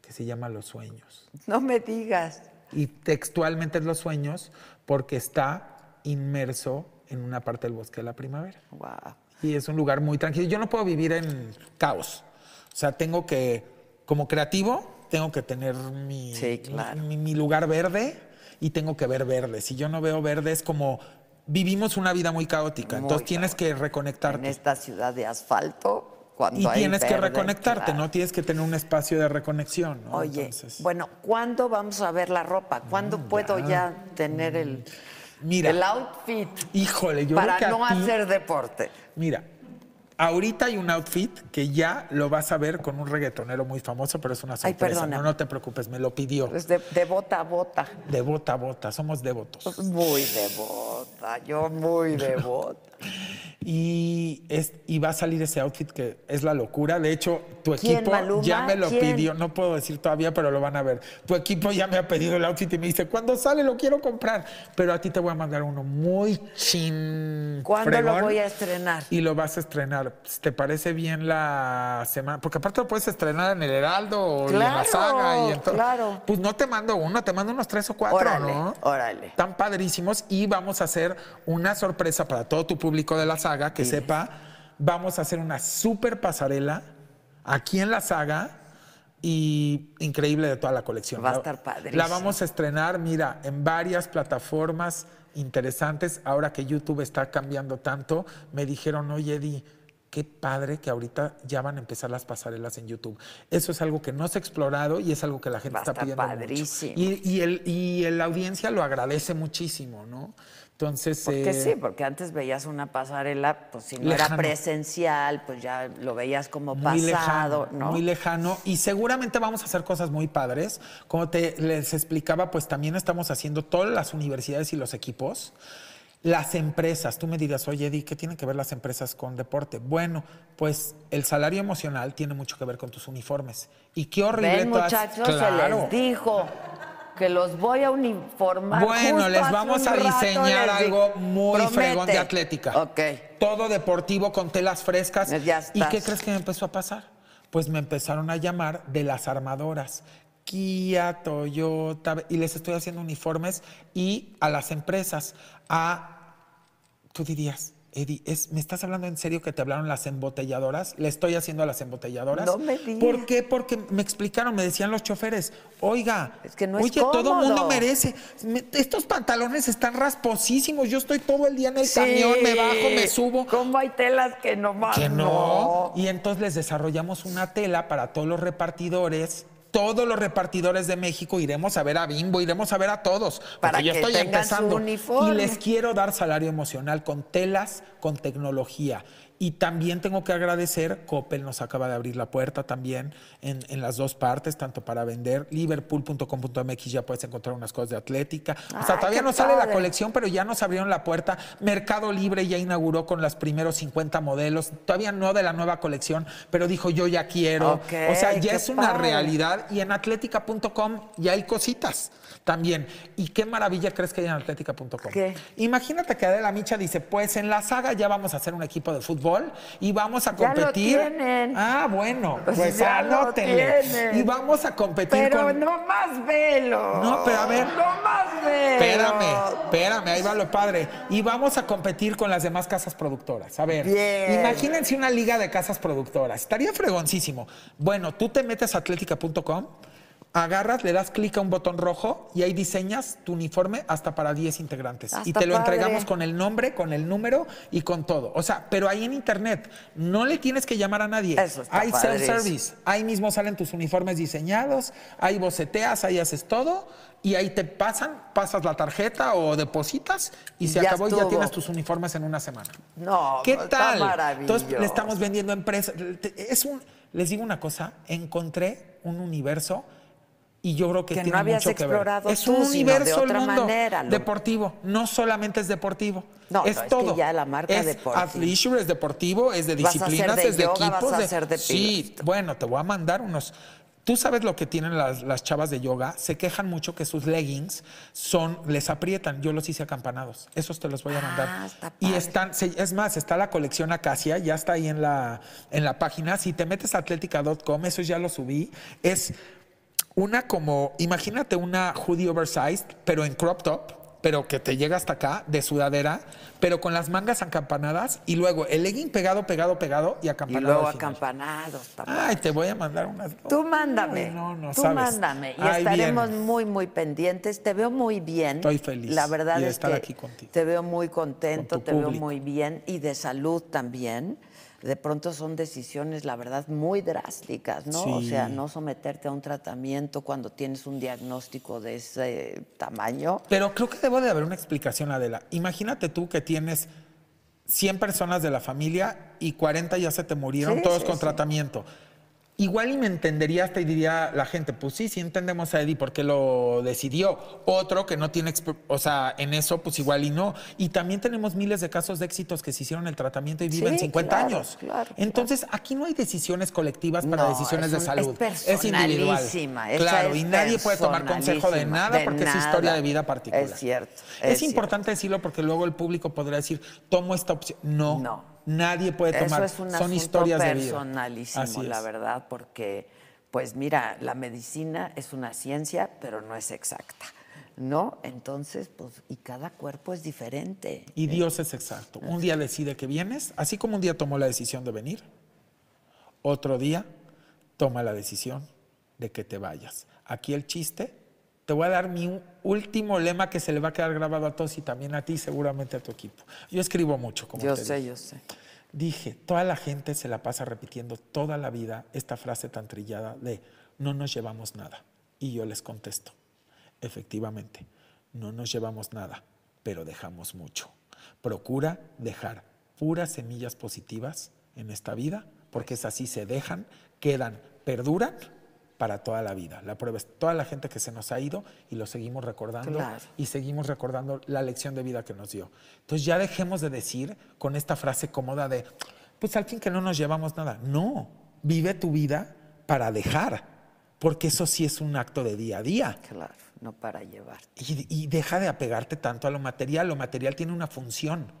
Speaker 2: Que se llama Los Sueños.
Speaker 1: No me digas.
Speaker 2: Y textualmente es Los Sueños porque está inmerso en una parte del bosque de la primavera.
Speaker 1: Wow.
Speaker 2: Y es un lugar muy tranquilo. Yo no puedo vivir en caos. O sea, tengo que, como creativo, tengo que tener mi,
Speaker 1: Sí, claro.
Speaker 2: mi, mi lugar verde y tengo que ver verde. Si yo no veo verde es como vivimos una vida muy caótica.
Speaker 1: Muy
Speaker 2: entonces tienes que
Speaker 1: En
Speaker 2: reconectarte.
Speaker 1: esta ciudad de asfalto, cuando
Speaker 2: Y
Speaker 1: hay
Speaker 2: tienes que reconectarte,
Speaker 1: claro.
Speaker 2: ¿no? Tienes que tener un espacio de reconexión, ¿no?
Speaker 1: Oye,
Speaker 2: Entonces,
Speaker 1: bueno, ¿cuándo vamos a ver la ropa? ¿Cuándo puedo ya tener el,
Speaker 2: Mira.
Speaker 1: el outfit
Speaker 2: híjole, yo
Speaker 1: para
Speaker 2: creo que
Speaker 1: no
Speaker 2: a ti-
Speaker 1: hacer deporte?
Speaker 2: Mira, ahorita hay un outfit que ya lo vas a ver con un reggaetonero muy famoso, pero es una
Speaker 1: Ay,
Speaker 2: sorpresa.
Speaker 1: perdona.
Speaker 2: no, no te preocupes, me lo pidió.
Speaker 1: Es de, de bota a bota.
Speaker 2: De bota a bota, somos devotos.
Speaker 1: Muy devota, yo muy [LAUGHS] devota.
Speaker 2: Y, es, y va a salir ese outfit que es la locura. De hecho, tu
Speaker 1: ¿Quién,
Speaker 2: equipo
Speaker 1: Maluma?
Speaker 2: ya me lo
Speaker 1: ¿Quién?
Speaker 2: pidió. No puedo decir todavía, pero lo van a ver. Tu equipo ya me ha pedido el outfit y me dice, cuando sale lo quiero comprar. Pero a ti te voy a mandar uno muy chin.
Speaker 1: ¿Cuándo lo voy a estrenar?
Speaker 2: Y lo vas a estrenar. ¿Te parece bien la semana? Porque aparte lo puedes estrenar en el Heraldo y en la saga y en todo.
Speaker 1: claro.
Speaker 2: Pues no te mando uno, te mando unos tres o cuatro,
Speaker 1: Órale,
Speaker 2: ¿no?
Speaker 1: órale.
Speaker 2: Están padrísimos y vamos a hacer una sorpresa para todo tu público de la saga que sepa. Vamos a hacer una super pasarela aquí en la saga y increíble de toda la colección.
Speaker 1: Va a
Speaker 2: La-
Speaker 1: estar padrísimo.
Speaker 2: La vamos a estrenar, mira, en varias plataformas interesantes. Ahora que YouTube está cambiando tanto, me dijeron, oye, Eddie, qué padre que ahorita ya van a empezar las pasarelas en YouTube. Eso es algo que no se ha explorado y es algo que la gente
Speaker 1: Va
Speaker 2: está pidiendo mucho.
Speaker 1: padrísimo.
Speaker 2: Y, y el, y la audiencia lo agradece muchísimo, ¿no? Entonces.
Speaker 1: Porque
Speaker 2: eh,
Speaker 1: sí, porque antes veías una pasarela, pues si no era presencial, pues ya lo veías como
Speaker 2: muy
Speaker 1: pasado,
Speaker 2: lejano,
Speaker 1: ¿no?
Speaker 2: muy lejano y seguramente vamos a hacer cosas muy padres. Como te les explicaba, pues también estamos haciendo todas las universidades y los equipos. Las empresas, tú me dirás, oye, Eddie, ¿qué tienen que ver las empresas con deporte? Bueno, pues el salario emocional tiene mucho que ver con tus uniformes. Y qué horrible
Speaker 1: Ven, muchachos, se
Speaker 2: Claro.
Speaker 1: les dijo que los voy a uniformar.
Speaker 2: Bueno, les vamos a diseñar algo muy
Speaker 1: Promete.
Speaker 2: fregón de atlética.
Speaker 1: Ok.
Speaker 2: Todo deportivo con telas frescas.
Speaker 1: Ya
Speaker 2: ¿Y qué crees que me empezó a pasar? Pues me empezaron a llamar de las armadoras. Kia, Toyota, y les estoy haciendo uniformes y a las empresas, a tú dirías, Eddie, ¿es, ¿me estás hablando en serio que te hablaron las embotelladoras? Le estoy haciendo a las embotelladoras.
Speaker 1: No me digas.
Speaker 2: ¿Por qué? Porque me explicaron, me decían los choferes, oiga,
Speaker 1: Es que no es
Speaker 2: oye, todo el mundo merece. me- estos pantalones están rasposísimos. Yo estoy todo el día en el camión, me bajo, me subo.
Speaker 1: ¿Cómo hay telas que nomás
Speaker 2: Que no.
Speaker 1: no?
Speaker 2: Y entonces les desarrollamos una tela para todos los repartidores. Todos los repartidores de México iremos a ver a Bimbo, iremos a ver a todos.
Speaker 1: Para
Speaker 2: yo
Speaker 1: que
Speaker 2: estoy
Speaker 1: tengan su
Speaker 2: empezando.
Speaker 1: uniforme.
Speaker 2: Y les quiero dar salario emocional con telas, con tecnología. Y también tengo que agradecer, Coppel nos acaba de abrir la puerta también en, en las dos partes, tanto para vender. Liverpool.com.mx ya puedes encontrar unas cosas de atlética. O sea,
Speaker 1: Ay,
Speaker 2: todavía no sale la colección, pero ya nos abrieron la puerta. Mercado Libre ya inauguró con los primeros 50 modelos. Todavía no de la nueva colección, pero dijo yo ya quiero. O sea, ya es una
Speaker 1: padre.
Speaker 2: realidad. Y en atlética.com ya hay cositas también. ¿Y qué maravilla crees que hay en atlética.com? Imagínate que Adela Micha dice, pues en la saga ya vamos a hacer un equipo de fútbol y vamos a
Speaker 1: Ya lo
Speaker 2: competir.
Speaker 1: tienen.
Speaker 2: Ah, bueno,
Speaker 1: Pues
Speaker 2: pues
Speaker 1: ya lo
Speaker 2: anótenle.
Speaker 1: tienen.
Speaker 2: Y vamos a competir
Speaker 1: Pero
Speaker 2: con...
Speaker 1: no más velo.
Speaker 2: No, pero a ver.
Speaker 1: No más velo.
Speaker 2: Espérame, espérame, ahí va lo padre. Y vamos a competir con las demás casas productoras. A ver,
Speaker 1: Bien.
Speaker 2: imagínense una liga de casas productoras. Estaría fregoncísimo. Bueno, tú te metes a atlética.com, agarras, le das clic a un botón rojo y ahí diseñas tu uniforme hasta para 10 integrantes.
Speaker 1: Ah,
Speaker 2: y te lo
Speaker 1: padre.
Speaker 2: entregamos con el nombre, con el número y con todo. O sea, pero ahí en internet no le tienes que llamar a nadie.
Speaker 1: Eso está
Speaker 2: Hay self-service. Ahí mismo salen tus uniformes diseñados, ahí boceteas, ahí haces todo y ahí te pasan, pasas la tarjeta o depositas y se
Speaker 1: Ya
Speaker 2: acabó y ya tienes tus uniformes en una semana.
Speaker 1: No,
Speaker 2: ¿Qué
Speaker 1: está
Speaker 2: tal? Entonces le estamos vendiendo empresas. Es un, les digo una cosa, encontré un universo y yo creo que,
Speaker 1: Que no
Speaker 2: tiene
Speaker 1: habías
Speaker 2: mucho que ver.
Speaker 1: explorado
Speaker 2: Es un
Speaker 1: sino de
Speaker 2: universo el
Speaker 1: otra
Speaker 2: mundo
Speaker 1: manera, lo-
Speaker 2: deportivo. No solamente es deportivo.
Speaker 1: No,
Speaker 2: es
Speaker 1: no, es que
Speaker 2: todo.
Speaker 1: ya la marca
Speaker 2: es
Speaker 1: deportiva.
Speaker 2: athleisure, es deportivo, es de disciplinas,
Speaker 1: de
Speaker 2: es de
Speaker 1: yoga,
Speaker 2: equipos.
Speaker 1: vas a
Speaker 2: de-
Speaker 1: hacer de
Speaker 2: sí, bueno, te voy a mandar unos. Tú sabes lo que tienen las, las chavas de yoga, se quejan mucho que sus leggings son, les aprietan. Yo los hice acampanados. Esos te los voy a mandar.
Speaker 1: Ah, está
Speaker 2: y están, es más, está la colección Acacia, ya está ahí en la, en la página. Si te metes a atlética.com, eso ya lo subí. Es una como, imagínate una hoodie oversized, pero en crop top, pero que te llega hasta acá, de sudadera, pero con las mangas acampanadas y luego el legging pegado, pegado, pegado y
Speaker 1: Y
Speaker 2: acampanado.
Speaker 1: luego
Speaker 2: al final.
Speaker 1: acampanados. está
Speaker 2: Ay, te voy a mandar unas.
Speaker 1: Tú mándame.
Speaker 2: Ay, no, no
Speaker 1: tú
Speaker 2: sabes.
Speaker 1: mándame. Y estaremos muy, muy pendientes. Te veo muy bien.
Speaker 2: Estoy feliz
Speaker 1: La verdad
Speaker 2: y de
Speaker 1: es
Speaker 2: estar
Speaker 1: que
Speaker 2: aquí contigo.
Speaker 1: te veo muy contento,
Speaker 2: Con
Speaker 1: te veo muy bien y de salud también. De pronto son decisiones, la verdad, muy drásticas, ¿no? O sea, no someterte a un tratamiento cuando tienes un diagnóstico de ese tamaño.
Speaker 2: Pero creo que debo de haber una explicación, Adela. Imagínate tú que tienes 100 personas de la familia y 40 ya se te murieron,
Speaker 1: Sí,
Speaker 2: todos
Speaker 1: sí,
Speaker 2: con tratamiento. Igual y me entendería hasta y diría la gente, pues sí, sí entendemos a Eddie porque lo decidió. Otro que no tiene, o sea, en eso, pues igual y no. Y también tenemos miles de casos de éxitos que se hicieron el tratamiento y viven
Speaker 1: Sí,
Speaker 2: 50
Speaker 1: claro,
Speaker 2: años.
Speaker 1: claro,
Speaker 2: Entonces, aquí no hay decisiones colectivas para
Speaker 1: No,
Speaker 2: decisiones
Speaker 1: es
Speaker 2: de
Speaker 1: un- es
Speaker 2: salud. individual. Claro,
Speaker 1: es
Speaker 2: y nadie puede tomar consejo de nada
Speaker 1: de
Speaker 2: porque es historia de vida particular.
Speaker 1: Es cierto,
Speaker 2: Es,
Speaker 1: es
Speaker 2: importante decirlo porque luego el público podrá decir, tomo esta opción. No,
Speaker 1: No.
Speaker 2: Nadie puede tomar.
Speaker 1: Eso es un
Speaker 2: Son
Speaker 1: asunto
Speaker 2: historias de vida.
Speaker 1: la verdad, porque, pues mira, la medicina es una ciencia, pero no es exacta, ¿no? Entonces, pues, y cada cuerpo es diferente.
Speaker 2: Y Dios es exacto. Un día decide que vienes, así como un día tomó la decisión de venir, otro día toma la decisión de que te vayas. Aquí el chiste, te voy a dar mi último lema que se le va a quedar grabado a todos y también a ti, seguramente a tu equipo. Yo escribo mucho, como
Speaker 1: Yo
Speaker 2: te
Speaker 1: sé,
Speaker 2: dije.
Speaker 1: yo sé.
Speaker 2: Dije, toda la gente se la pasa repitiendo toda la vida esta frase tan trillada de no nos llevamos nada. Y yo les contesto, efectivamente, no nos llevamos nada, pero dejamos mucho. Procura dejar puras semillas positivas en esta vida, porque es así se dejan, quedan, perduran para toda la vida. La prueba es toda la gente que se nos ha ido y lo seguimos recordando
Speaker 1: Claro.
Speaker 2: y seguimos recordando la lección de vida que nos dio. Entonces ya dejemos de decir con esta frase cómoda de, pues al fin que no nos llevamos nada. No, vive tu vida para dejar, porque eso sí es un acto de día a día.
Speaker 1: Claro, no para llevar.
Speaker 2: Y, y deja de apegarte tanto a lo material. Lo material tiene una función,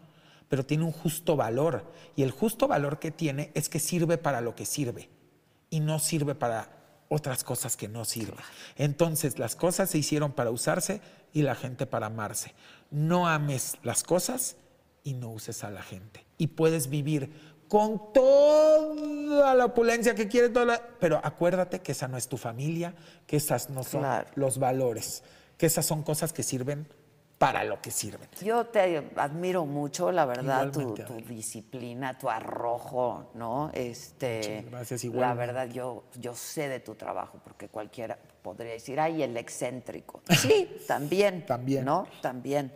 Speaker 2: pero tiene un justo valor. Y el justo valor que tiene es que sirve para lo que sirve y no sirve para otras cosas que no sirven. Entonces, las cosas se hicieron para usarse y la gente para amarse. No ames las cosas y no uses a la gente. Y puedes vivir con toda la opulencia que quieres, toda la- pero acuérdate que esa no es tu familia, que esas no son
Speaker 1: Claro.
Speaker 2: los valores, que esas son cosas que sirven para lo que sirven.
Speaker 1: Yo te admiro mucho, la verdad, tu, disciplina, tu arrojo, ¿no? Este,
Speaker 2: gracias,
Speaker 1: La
Speaker 2: igualmente.
Speaker 1: verdad, yo, yo sé de tu trabajo, porque cualquiera podría decir, ay, el excéntrico. [LAUGHS] Sí, también.
Speaker 2: También.
Speaker 1: ¿No? También.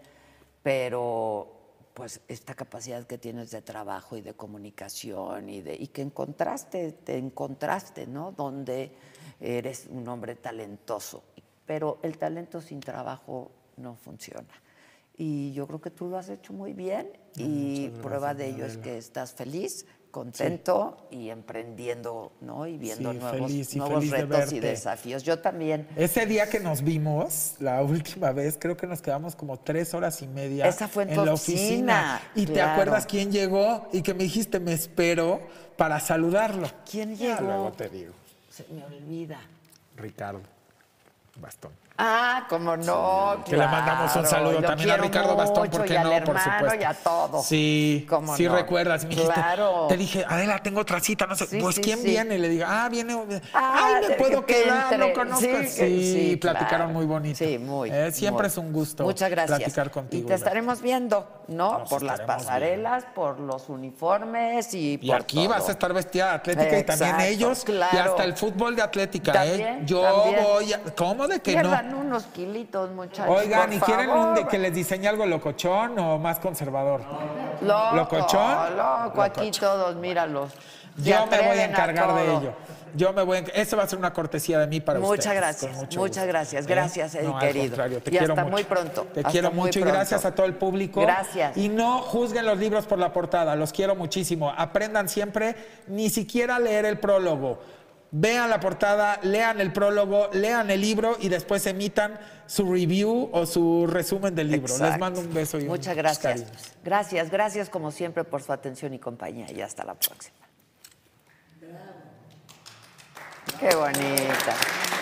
Speaker 1: Pero, pues, esta capacidad que tienes de trabajo y de comunicación y, de, y que encontraste, te encontraste, ¿no? Donde eres un hombre talentoso. Pero el talento sin trabajo no funciona. Y yo creo que tú lo has hecho muy bien y prueba de ello es que estás feliz, contento y emprendiendo, ¿no? Y viendo
Speaker 2: Sí,
Speaker 1: nuevos,
Speaker 2: feliz y
Speaker 1: nuevos
Speaker 2: feliz de
Speaker 1: retos y desafíos. Yo también.
Speaker 2: Ese día que nos vimos, la [LAUGHS] última vez, creo que nos quedamos como tres horas y media
Speaker 1: Esa fue en tu
Speaker 2: la
Speaker 1: oficina,
Speaker 2: oficina. ¿Y te acuerdas quién llegó? Y que me dijiste, me espero para saludarlo.
Speaker 1: ¿Quién llegó?
Speaker 2: luego te digo.
Speaker 1: Se me olvida.
Speaker 2: Ricardo Bastón.
Speaker 1: Ah, como no.
Speaker 2: Que le mandamos un
Speaker 1: claro.
Speaker 2: saludo también a Ricardo Bastón,
Speaker 1: mucho,
Speaker 2: ¿por qué
Speaker 1: y al
Speaker 2: no? Por supuesto.
Speaker 1: y a todo.
Speaker 2: Sí,
Speaker 1: ¿Cómo
Speaker 2: sí
Speaker 1: no?
Speaker 2: recuerdas. Me dijiste,
Speaker 1: Claro.
Speaker 2: te dije, Adela, tengo otra cita, no sé.
Speaker 1: Sí,
Speaker 2: pues,
Speaker 1: sí,
Speaker 2: ¿quién
Speaker 1: sí.
Speaker 2: viene? Y le digo, ah, viene.
Speaker 1: Ah,
Speaker 2: Ay, me puedo
Speaker 1: que
Speaker 2: quedar, lo conozco.
Speaker 1: Sí,
Speaker 2: Sí,
Speaker 1: sí,
Speaker 2: platicaron
Speaker 1: claro.
Speaker 2: muy bonito.
Speaker 1: Sí, muy.
Speaker 2: Eh, siempre
Speaker 1: muy.
Speaker 2: es un gusto
Speaker 1: Muchas gracias.
Speaker 2: platicar contigo.
Speaker 1: Y te estaremos viendo, ¿no?
Speaker 2: Nos
Speaker 1: por las pasarelas, por los uniformes y,
Speaker 2: Y
Speaker 1: por
Speaker 2: aquí
Speaker 1: todo.
Speaker 2: vas a estar vestida de atlética y también ellos. Y
Speaker 1: claro.
Speaker 2: hasta el fútbol de atlética, ¿eh? Yo voy. ¿Cómo de que no?
Speaker 1: Unos kilitos, muchachos.
Speaker 2: Oigan,
Speaker 1: por
Speaker 2: ¿y quieren un
Speaker 1: favor.
Speaker 2: de que les diseñe algo locochón o más conservador?
Speaker 1: Loco,
Speaker 2: ¿Locochón?
Speaker 1: Loco, aquí todos, míralos. Se
Speaker 2: Yo me voy a encargar de
Speaker 1: todo.
Speaker 2: ello. Yo me voy a... enc- Eso va a ser una cortesía de mí para
Speaker 1: Muchas
Speaker 2: ustedes.
Speaker 1: gracias,
Speaker 2: con mucho
Speaker 1: muchas
Speaker 2: gusto.
Speaker 1: gracias.
Speaker 2: ¿Eh?
Speaker 1: Gracias, Eddie,
Speaker 2: No, al
Speaker 1: querido.
Speaker 2: contrario, te
Speaker 1: Y
Speaker 2: quiero
Speaker 1: hasta
Speaker 2: mucho.
Speaker 1: muy pronto,
Speaker 2: Te
Speaker 1: hasta
Speaker 2: quiero
Speaker 1: muy
Speaker 2: mucho y
Speaker 1: pronto.
Speaker 2: gracias a todo el público.
Speaker 1: Gracias.
Speaker 2: Y no juzguen los libros por la portada, los quiero muchísimo. Aprendan siempre, ni siquiera leer el prólogo. Vean la portada, lean el prólogo, lean el libro y después emitan su review o su resumen del libro. Les mando un beso y
Speaker 1: Muchas gracias.
Speaker 2: cariños.
Speaker 1: Gracias, gracias como siempre por su atención y compañía y hasta la próxima. Qué bonita.